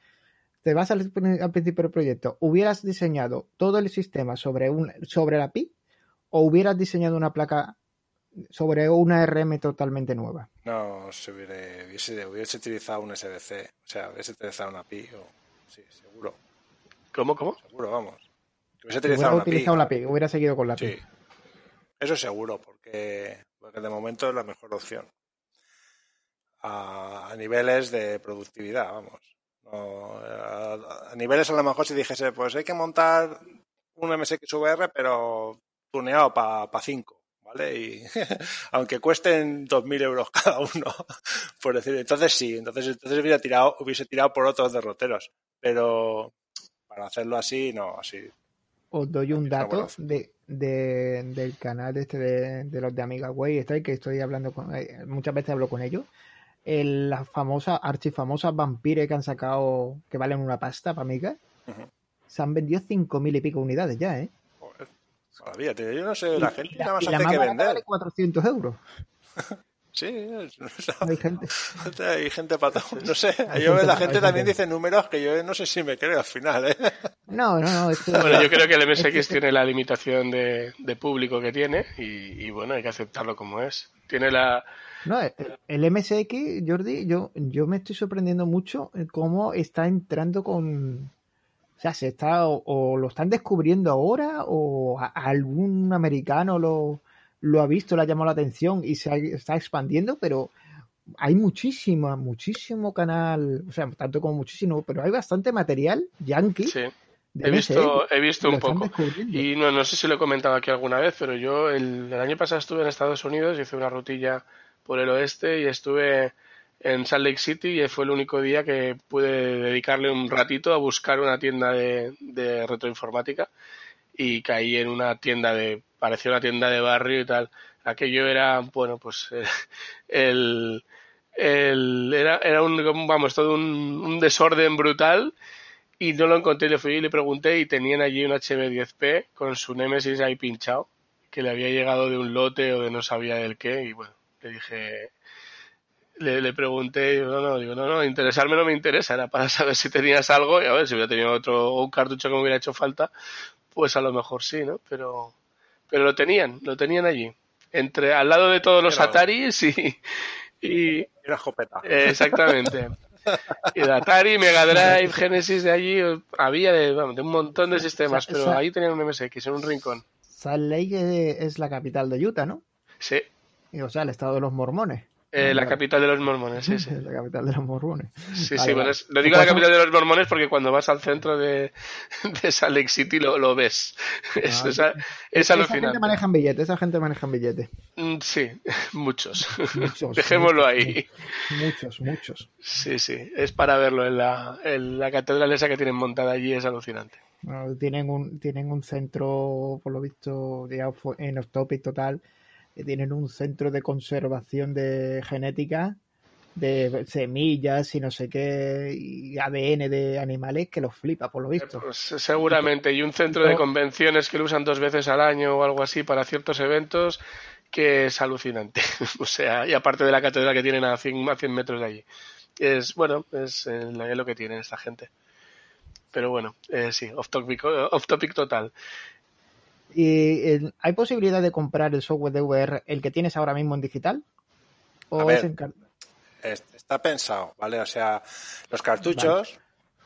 Te vas al, principio del proyecto, ¿hubieras diseñado todo el sistema sobre, un, sobre la PI o hubieras diseñado una placa sobre una RM totalmente nueva? No, se hubiese, hubiese, utilizado un SDC, o sea, hubiese utilizado una PI, o, sí, seguro. ¿Cómo, cómo? Seguro, vamos. Hubiese utilizado, hubiera utilizado la PI, hubiera seguido con la PI. Sí, eso seguro, porque porque de momento es la mejor opción. A, niveles de productividad, vamos. a, niveles a lo mejor si dijese, pues hay que montar un MSX VR, pero tuneado para 5, ¿vale? Y aunque cuesten 2.000 euros cada uno, por decir, entonces sí, entonces, entonces hubiera tirado, hubiese tirado por otros derroteros, pero para hacerlo así, no, así os doy un dato de, de, del canal este de, los de Amiga Way, estoy, que estoy hablando con, eh, muchas veces hablo con ellos. El, las famosas, archifamosas vampires que han sacado, que valen una pasta para Amiga, se han vendido cinco mil y pico unidades ya, ¿eh? Joder, yo no sé, la gente la, más hace que vender. Vale 400 euros. Sí, hay gente. hay gente para todo. No sé, yo, la gente también dice números que yo no sé si me creo al final. ¿eh? No, no, no. Esto... Bueno, yo creo que el MSX tiene la limitación de, de público que tiene y, y, bueno, hay que aceptarlo como es. Tiene la. No, el MSX, Jordi, yo, yo me estoy sorprendiendo mucho cómo está entrando con. O sea, se está o, o lo están descubriendo ahora o a, algún americano lo lo ha visto, le ha llamado la atención y se ha, está expandiendo, pero hay muchísimo, muchísimo canal, o sea, tanto como muchísimo, pero hay bastante material yankee. Sí. He visto, he visto un poco. Y no, no sé si lo he comentado aquí alguna vez, pero yo el, el año pasado estuve en Estados Unidos y hice una rutilla por el oeste y estuve en Salt Lake City y fue el único día que pude dedicarle un ratito a buscar una tienda de, de retroinformática y caí en una tienda de, parecía una tienda de barrio y tal. Aquello era, bueno, pues el, el era, era un, vamos, todo un, un desorden brutal y no lo encontré, le fui y le pregunté y tenían allí un HM10P con su Nemesis ahí pinchado, que le había llegado de un lote o de no sabía del qué y bueno, le dije, le, le pregunté, y no, no, digo, no, no, interesarme no me interesa, era para saber si tenías algo y a ver si hubiera tenido otro, un cartucho que me hubiera hecho falta, pues a lo mejor sí, ¿no? Pero, pero lo tenían, lo tenían allí. Entre, al lado de todos los Ataris y, y Una escopeta. eh, exactamente. Y de Atari, Mega Drive, Genesis de allí, había de, vamos, de un montón de sistemas, pero esa- ahí tenían un MSX en un rincón. Salt Lake es la capital de Utah, ¿no? Sí, Y, O sea, el estado de los mormones. Eh, la capital de los mormones, sí, sí. Es la capital de los mormones. Sí, Vale, sí, bueno, vale. es- lo digo la Pues capital de los mormones porque cuando vas al centro de, de Salt Lake City lo, lo ves. Es, Ah, es Esa gente alucinante. maneja billetes, esa gente maneja billetes. Mm, Sí, muchos. Muchos, Dejémoslo muchos, ahí. Muchos, muchos. Sí, sí, es para verlo en la, en la catedral esa que tienen montada allí, es alucinante. Bueno, tienen un tienen un centro, por lo visto, ya en Off Topic total, que tienen un centro de conservación de genética de semillas y no sé qué, y ADN de animales que los flipa, por lo visto. Pues seguramente, y un centro de convenciones que lo usan dos veces al año o algo así para ciertos eventos que es alucinante. O sea, y aparte de la catedral que tienen a 100, a 100 metros de allí. Es, bueno, es, eh, es lo que tienen esta gente. Pero bueno, eh, sí, off topic, off topic total. ¿Y el- hay posibilidad de comprar el software de VR, el que tienes ahora mismo en digital? ¿O ver. es en Está pensado, ¿vale? O sea, los cartuchos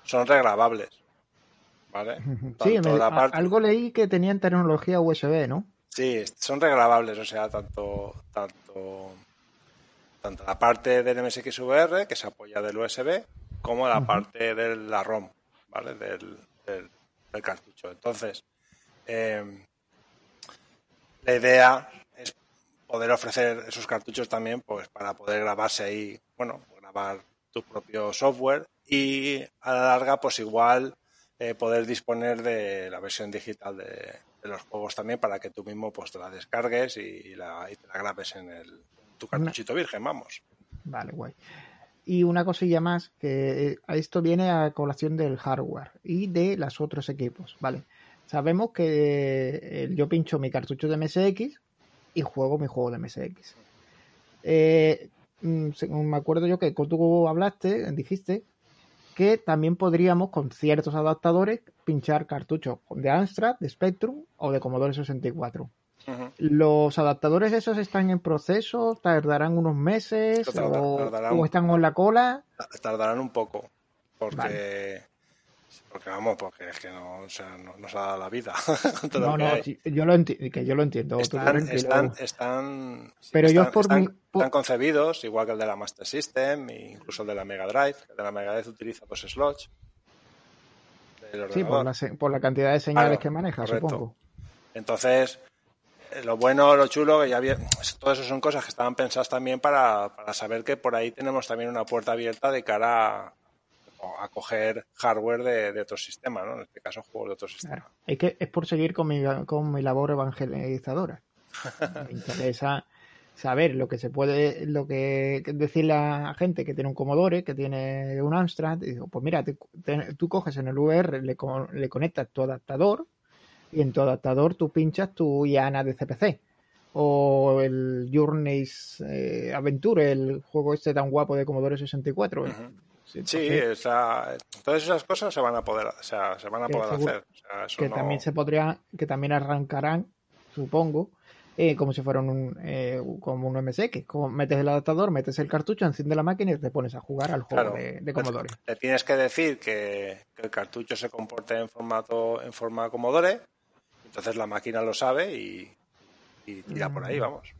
son regrabables, ¿vale? Sí, me- la parte- algo leí que tenían tecnología USB, ¿no? Sí, son regrabables, o sea, tanto, tanto, tanto la parte del MSX VR, que se apoya del USB, como la parte de la ROM, ¿vale? Del, del- del cartucho. Entonces, eh, la idea es poder ofrecer esos cartuchos también, pues, para poder grabarse ahí, bueno, grabar tu propio software y a la larga, pues igual eh, poder disponer de la versión digital de, de los juegos también para que tú mismo pues te la descargues y, la, y te la grabes en el, tu cartuchito virgen, vamos. Vale, guay. Y una cosilla más, que eh, esto viene a colación del hardware y de los otros equipos, ¿vale? Sabemos que eh, yo pincho mi cartucho de MSX y juego mi juego de MSX. Eh, mm, según me acuerdo yo que tú hablaste, dijiste que también podríamos con ciertos adaptadores pinchar cartuchos de Amstrad, de Spectrum o de Commodore 64. Ujú. ¿Los adaptadores esos están en proceso? ¿Tardarán unos meses? O, tardarán. o están en la cola? Tardarán un poco, porque, Vale. Porque vamos, porque es que no, o sea, no nos ha dado la vida. No, que no, yo lo, enti- que yo lo entiendo. Están, están, Pero yo por están- mi- por- están concebidos, igual que el de la Master System e incluso el de la Mega Drive. El de la Mega Drive utiliza dos slots. Sí, por la, se- por la cantidad de señales que maneja, correcto. supongo. Entonces, eh, lo bueno, lo chulo, que ya había, todo eso son cosas que estaban pensadas también para, para saber que por ahí tenemos también una puerta abierta de cara a, a coger hardware de, de otros sistemas, ¿no? En este caso, juegos de otros sistemas. Claro. Es que es por seguir con mi, con mi labor evangelizadora. Me interesa saber lo que se puede, lo que decirle a la gente que tiene un Commodore, que tiene un Amstrad, y digo, pues mira, te- te- tú coges en el VR, le, con- le conectas tu adaptador y en tu adaptador tú pinchas tu IANA de CPC. o el Journeys eh, Adventure, el juego este tan guapo de Commodore 64. Sí, todas esas cosas se van a poder, o sea, se van a poder hacer. que también se podría, que también arrancarán, supongo, eh, como si fuera un, eh, como un MSX. Como metes el adaptador, metes el cartucho, enciende la máquina y te pones a jugar al juego de, Commodore. Le tienes que decir que, el cartucho se comporte en formato en forma Commodore, entonces la máquina lo sabe y, y tira por ahí, mm. vamos.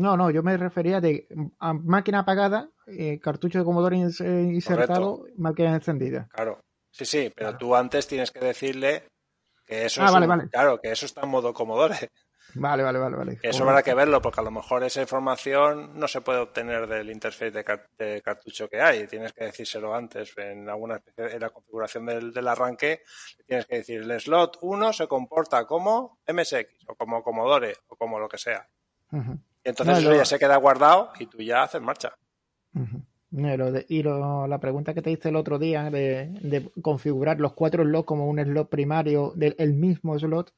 No, no, yo me refería de a máquina apagada, eh, cartucho de Commodore insertado, máquina encendida. Claro, sí, sí, pero tú antes tienes que decirle que eso ah, claro, que eso está en modo Commodore. Vale, vale, vale, vale. Eso habrá que verlo, porque a lo mejor esa información no se puede obtener del interface de, cartucho que hay. Tienes que decírselo antes. En alguna especie, en la configuración del, arranque, tienes que decir el slot 1 se comporta como MSX, o como Commodore, o como lo que sea. Y entonces eso ya se queda guardado y tú ya haces marcha. y la pregunta que te hice el otro día de, configurar los cuatro slots como un slot primario del mismo slot,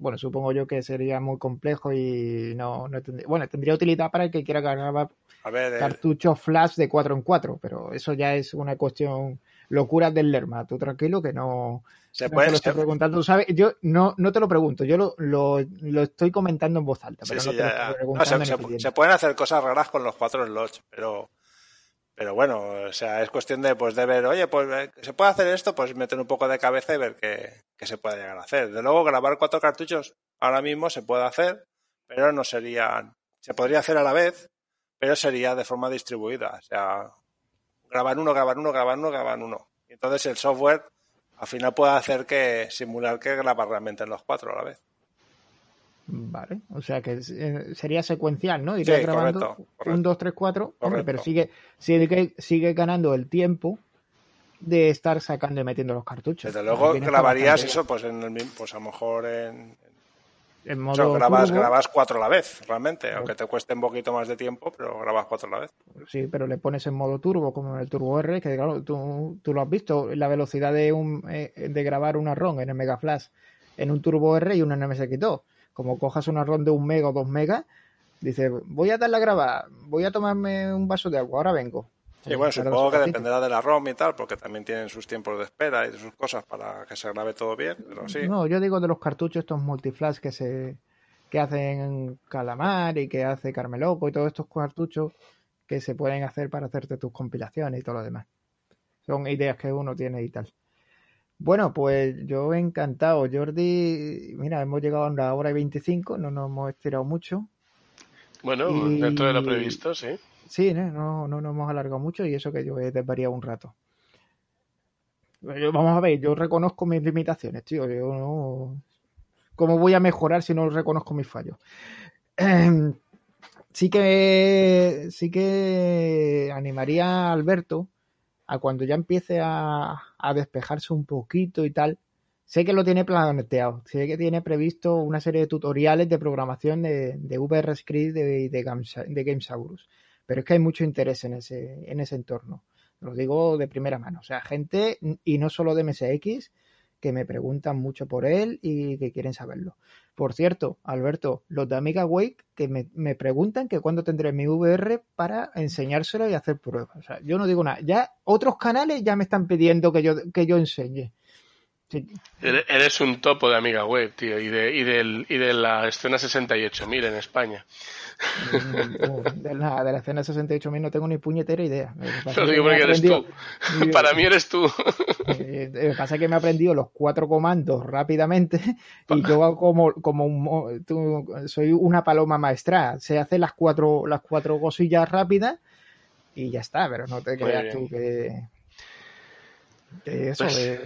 bueno, supongo yo que sería muy complejo y no, tendría, bueno, tendría utilidad para el que quiera grabar eh, cartuchos flash de 4 en 4, pero eso ya es una cuestión locura del Lerma. Tú tranquilo que no, se puede, te lo estoy preguntando, ¿sabes? Yo no, no te lo pregunto, yo lo, lo, estoy comentando en voz alta, pero no te lo estoy preguntando. se, pueden hacer cosas raras con los cuatro slots, pero pero bueno, o sea, es cuestión de, pues, de ver, oye, pues, eh, ¿se puede hacer esto? Pues meter un poco de cabeza y ver qué, se puede llegar a hacer. De luego, grabar cuatro cartuchos ahora mismo se puede hacer, pero no sería, se podría hacer a la vez, pero sería de forma distribuida. O sea, grabar uno, grabar uno, grabar uno, grabar uno. Entonces el software al final puede hacer que simular que graba realmente en los cuatro a la vez. Vale, o sea que eh, sería secuencial, ¿no? Iría grabando un, dos, tres, cuatro, pero sigue, sigue, sigue ganando el tiempo de estar sacando y metiendo los cartuchos. Desde luego grabarías eso, pues en el pues a lo mejor en, en modo grabas, grabas cuatro a la vez, realmente, aunque te cueste un poquito más de tiempo, pero grabas cuatro a la vez. Sí, pero le pones en modo turbo, como en el Turbo R, que claro, tú, tú lo has visto, la velocidad de, un, eh, de grabar una ROM en el Mega Flash en un Turbo R y una en MSX2 como cojas una ronda de un mega o dos megas, dice, voy a darle a grabar, voy a tomarme un vaso de agua, ahora vengo. Sí, bueno, supongo que dependerá de la ROM y tal, porque también tienen sus tiempos de espera y sus cosas para que se grabe todo bien, pero sí. No, yo digo de los cartuchos estos multiflash que se que hacen Calamar y que hace Carmeloco y todos estos cartuchos que se pueden hacer para hacerte tus compilaciones y todo lo demás. Son ideas que uno tiene y tal. Bueno, pues yo encantado, Jordi. Mira, hemos llegado a una hora y veinticinco, no nos hemos estirado mucho. Bueno, dentro de lo previsto, sí. Sí, no, no nos hemos alargado mucho y eso que yo he desvariado un rato. Vamos a ver, yo reconozco mis limitaciones, tío. Yo no. ¿Cómo voy a mejorar si no reconozco mis fallos? Em, sí que sí que animaría a Alberto a cuando ya empiece a, despejarse un poquito y tal, sé que lo tiene planteado, sé que tiene previsto una serie de tutoriales de programación de, de VRScript de, de, de Gamesaurus, pero es que hay mucho interés en ese, en ese entorno. Lo digo de primera mano. O sea, gente, y no solo de MSX, que me preguntan mucho por él y que quieren saberlo. Por cierto, Alberto, los de Amiga Wake que me, preguntan que cuándo tendré mi VR para enseñárselo y hacer pruebas. O sea, yo no digo nada. Ya otros canales ya me están pidiendo que yo, que yo enseñe. Eres un topo de Amiga Web, tío, y de, y, del, y de la escena 68.000 en España. De la, de la escena 68.000 no tengo ni puñetera idea. Lo digo porque eres tú. Para mí eres tú. Eh, lo que pasa es que me he aprendido los cuatro comandos rápidamente y yo como, como un, soy una paloma maestra. Se hace las cuatro, las cuatro cosillas rápidas y ya está, pero no te creas tú que, eso pues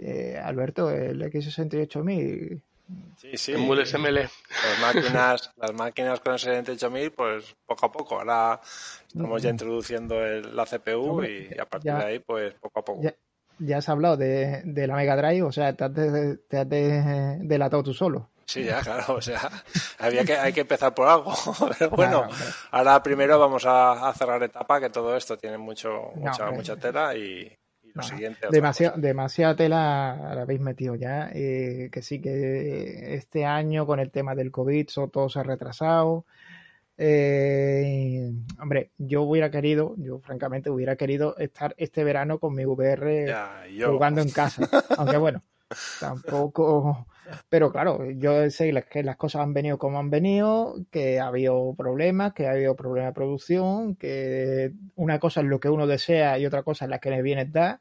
eh, Alberto, el X68000 Sí, sí. Las máquinas, las máquinas con el 78.000, pues poco a poco. Ahora estamos ya introduciendo la CPU y, a partir de ahí, pues poco a poco. Ya, has hablado de, la Mega Drive, o sea, te has, delatado tú solo. Sí, ya, claro, o sea, había que, hay que empezar por algo. Pero bueno, ahora primero vamos a, cerrar etapa, que todo esto tiene mucho, mucha, mucha tela y, lo siguiente. Demasiada tela la habéis metido ya. Eh, que sí, que este año con el tema del COVID todo se ha retrasado. Eh, hombre, yo hubiera querido, yo francamente hubiera querido estar este verano con mi VR jugando en casa. Aunque bueno, tampoco. Pero claro, yo sé que las cosas han venido como han venido, que ha habido problemas, que ha habido problemas de producción, que una cosa es lo que uno desea y otra cosa es la que le viene dar.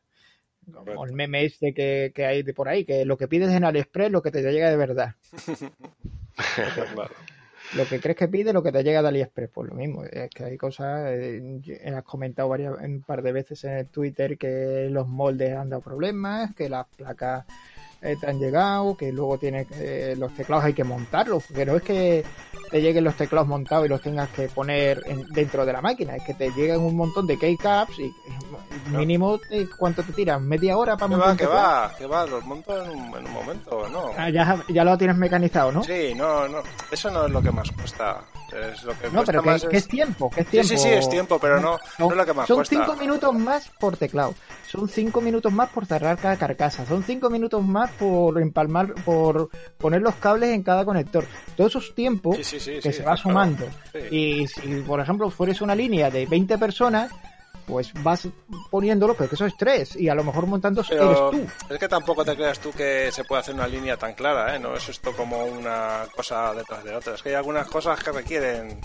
Como el meme este que, que hay de por ahí, que lo que pides en AliExpress lo que te llega de verdad. Lo que crees que pide, lo que te llega de AliExpress, pues lo mismo. Es que hay cosas, eh, has comentado varias, un par de veces en el Twitter que los moldes han dado problemas, que las placas eh, te han llegado, que luego tienes eh, los teclados hay que montarlos, no es que te lleguen los teclados montados y los tengas que poner dentro de la máquina, es que te llegan un montón de keycaps y mínimo cuánto te tiras, media hora para montar. Que va, que va, los monto en un, en un momento, ¿no? Ah, ya, ya lo tienes mecanizado, ¿no? Sí, no, no, eso no es lo que más cuesta. Es lo que no, pero que, es... es... tiempo, que es tiempo. Sí, sí, sí, es tiempo, pero no, no, es lo que más son cuesta. Son cinco minutos más por teclado, son cinco minutos más por cerrar cada carcasa, son cinco minutos más por empalmar, por poner los cables en cada conector. Todos esos tiempos que se va sumando. Y si, por ejemplo, fueres una línea de 20 personas, pues vas poniéndolo, pero que eso es tres, y a lo mejor montando eres tú. Es que tampoco te creas tú que se puede hacer una línea tan clara, ¿eh? No es esto como una cosa detrás de otra. Es que hay algunas cosas que requieren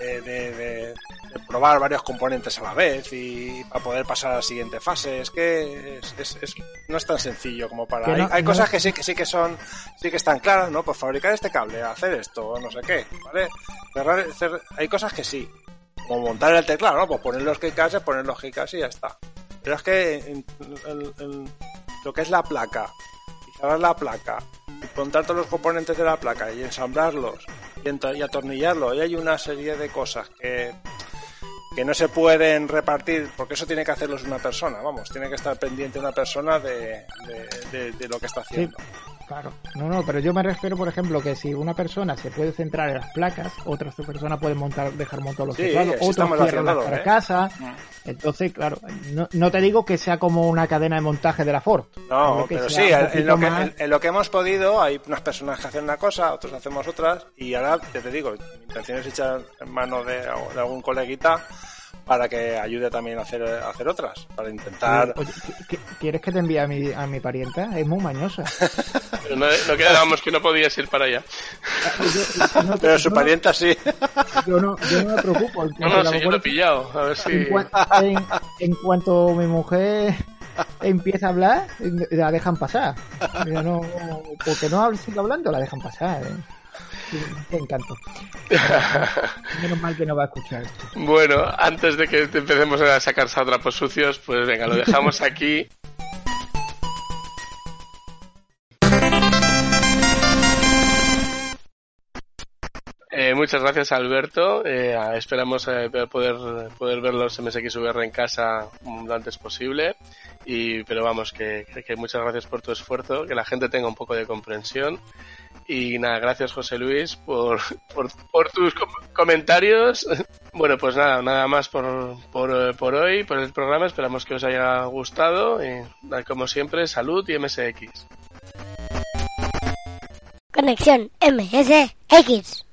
de, probar varios componentes a la vez y para poder pasar a la siguiente fase. Es que es, no es tan sencillo como para. hay, cosas que sí que sí que son, sí que están claras, ¿no? Pues fabricar este cable, hacer esto, no sé qué, ¿vale? hay cosas que sí. Como montar el teclado, ¿no? Pues poner los keycaps, poner los keycaps y ya está. Pero es que lo que es la placa, instalar la placa, y montar todos los componentes de la placa y ensamblarlos y, atornillarlo. Y hay una serie de cosas que, que no se pueden repartir, porque eso tiene que hacerlos una persona, vamos, tiene que estar pendiente una persona de, de, lo que está haciendo. Claro, no, no, pero yo me refiero, por ejemplo, que si una persona se puede centrar en las placas, otra persona puede montar, dejar montar los teclados, otro cierra la ¿eh? casa. Entonces, claro, no, te digo que sea como una cadena de montaje de la Ford. No, pero sí, en lo, que, en, lo que hemos podido, hay unas personas que hacen una cosa, otros hacemos otras, y ahora, ya te digo, mi intención es echar en mano de, de algún coleguita para que ayude también a hacer, hacer otras, para intentar... ¿Quieres que te envíe a mi, a mi parienta? Es muy mañosa. Pero no, no quedábamos que no podías ir para allá. Pero su parienta sí. Yo no, yo no me preocupo. No, no, sí, yo lo he pillado. A ver si... En, en, cuanto mi mujer empieza a hablar, la dejan pasar. no, porque no sigue hablando, la dejan pasar. ¿eh? Qué encanto. Menos mal que no va a escuchar esto. Bueno, antes de que empecemos a sacar trapos sucios, pues venga, lo dejamos aquí. Eh, muchas gracias Alberto. Eh, esperamos eh, poder, poder ver los MSXVR en casa lo antes posible. Y, pero vamos, que, que muchas gracias por tu esfuerzo, que la gente tenga un poco de comprensión y nada, gracias José Luis por, por, tus comentarios. Bueno, pues nada, nada más por, por, por, hoy, por el programa. Esperamos que os haya gustado y como siempre, salud y MSX. Conexión MSX.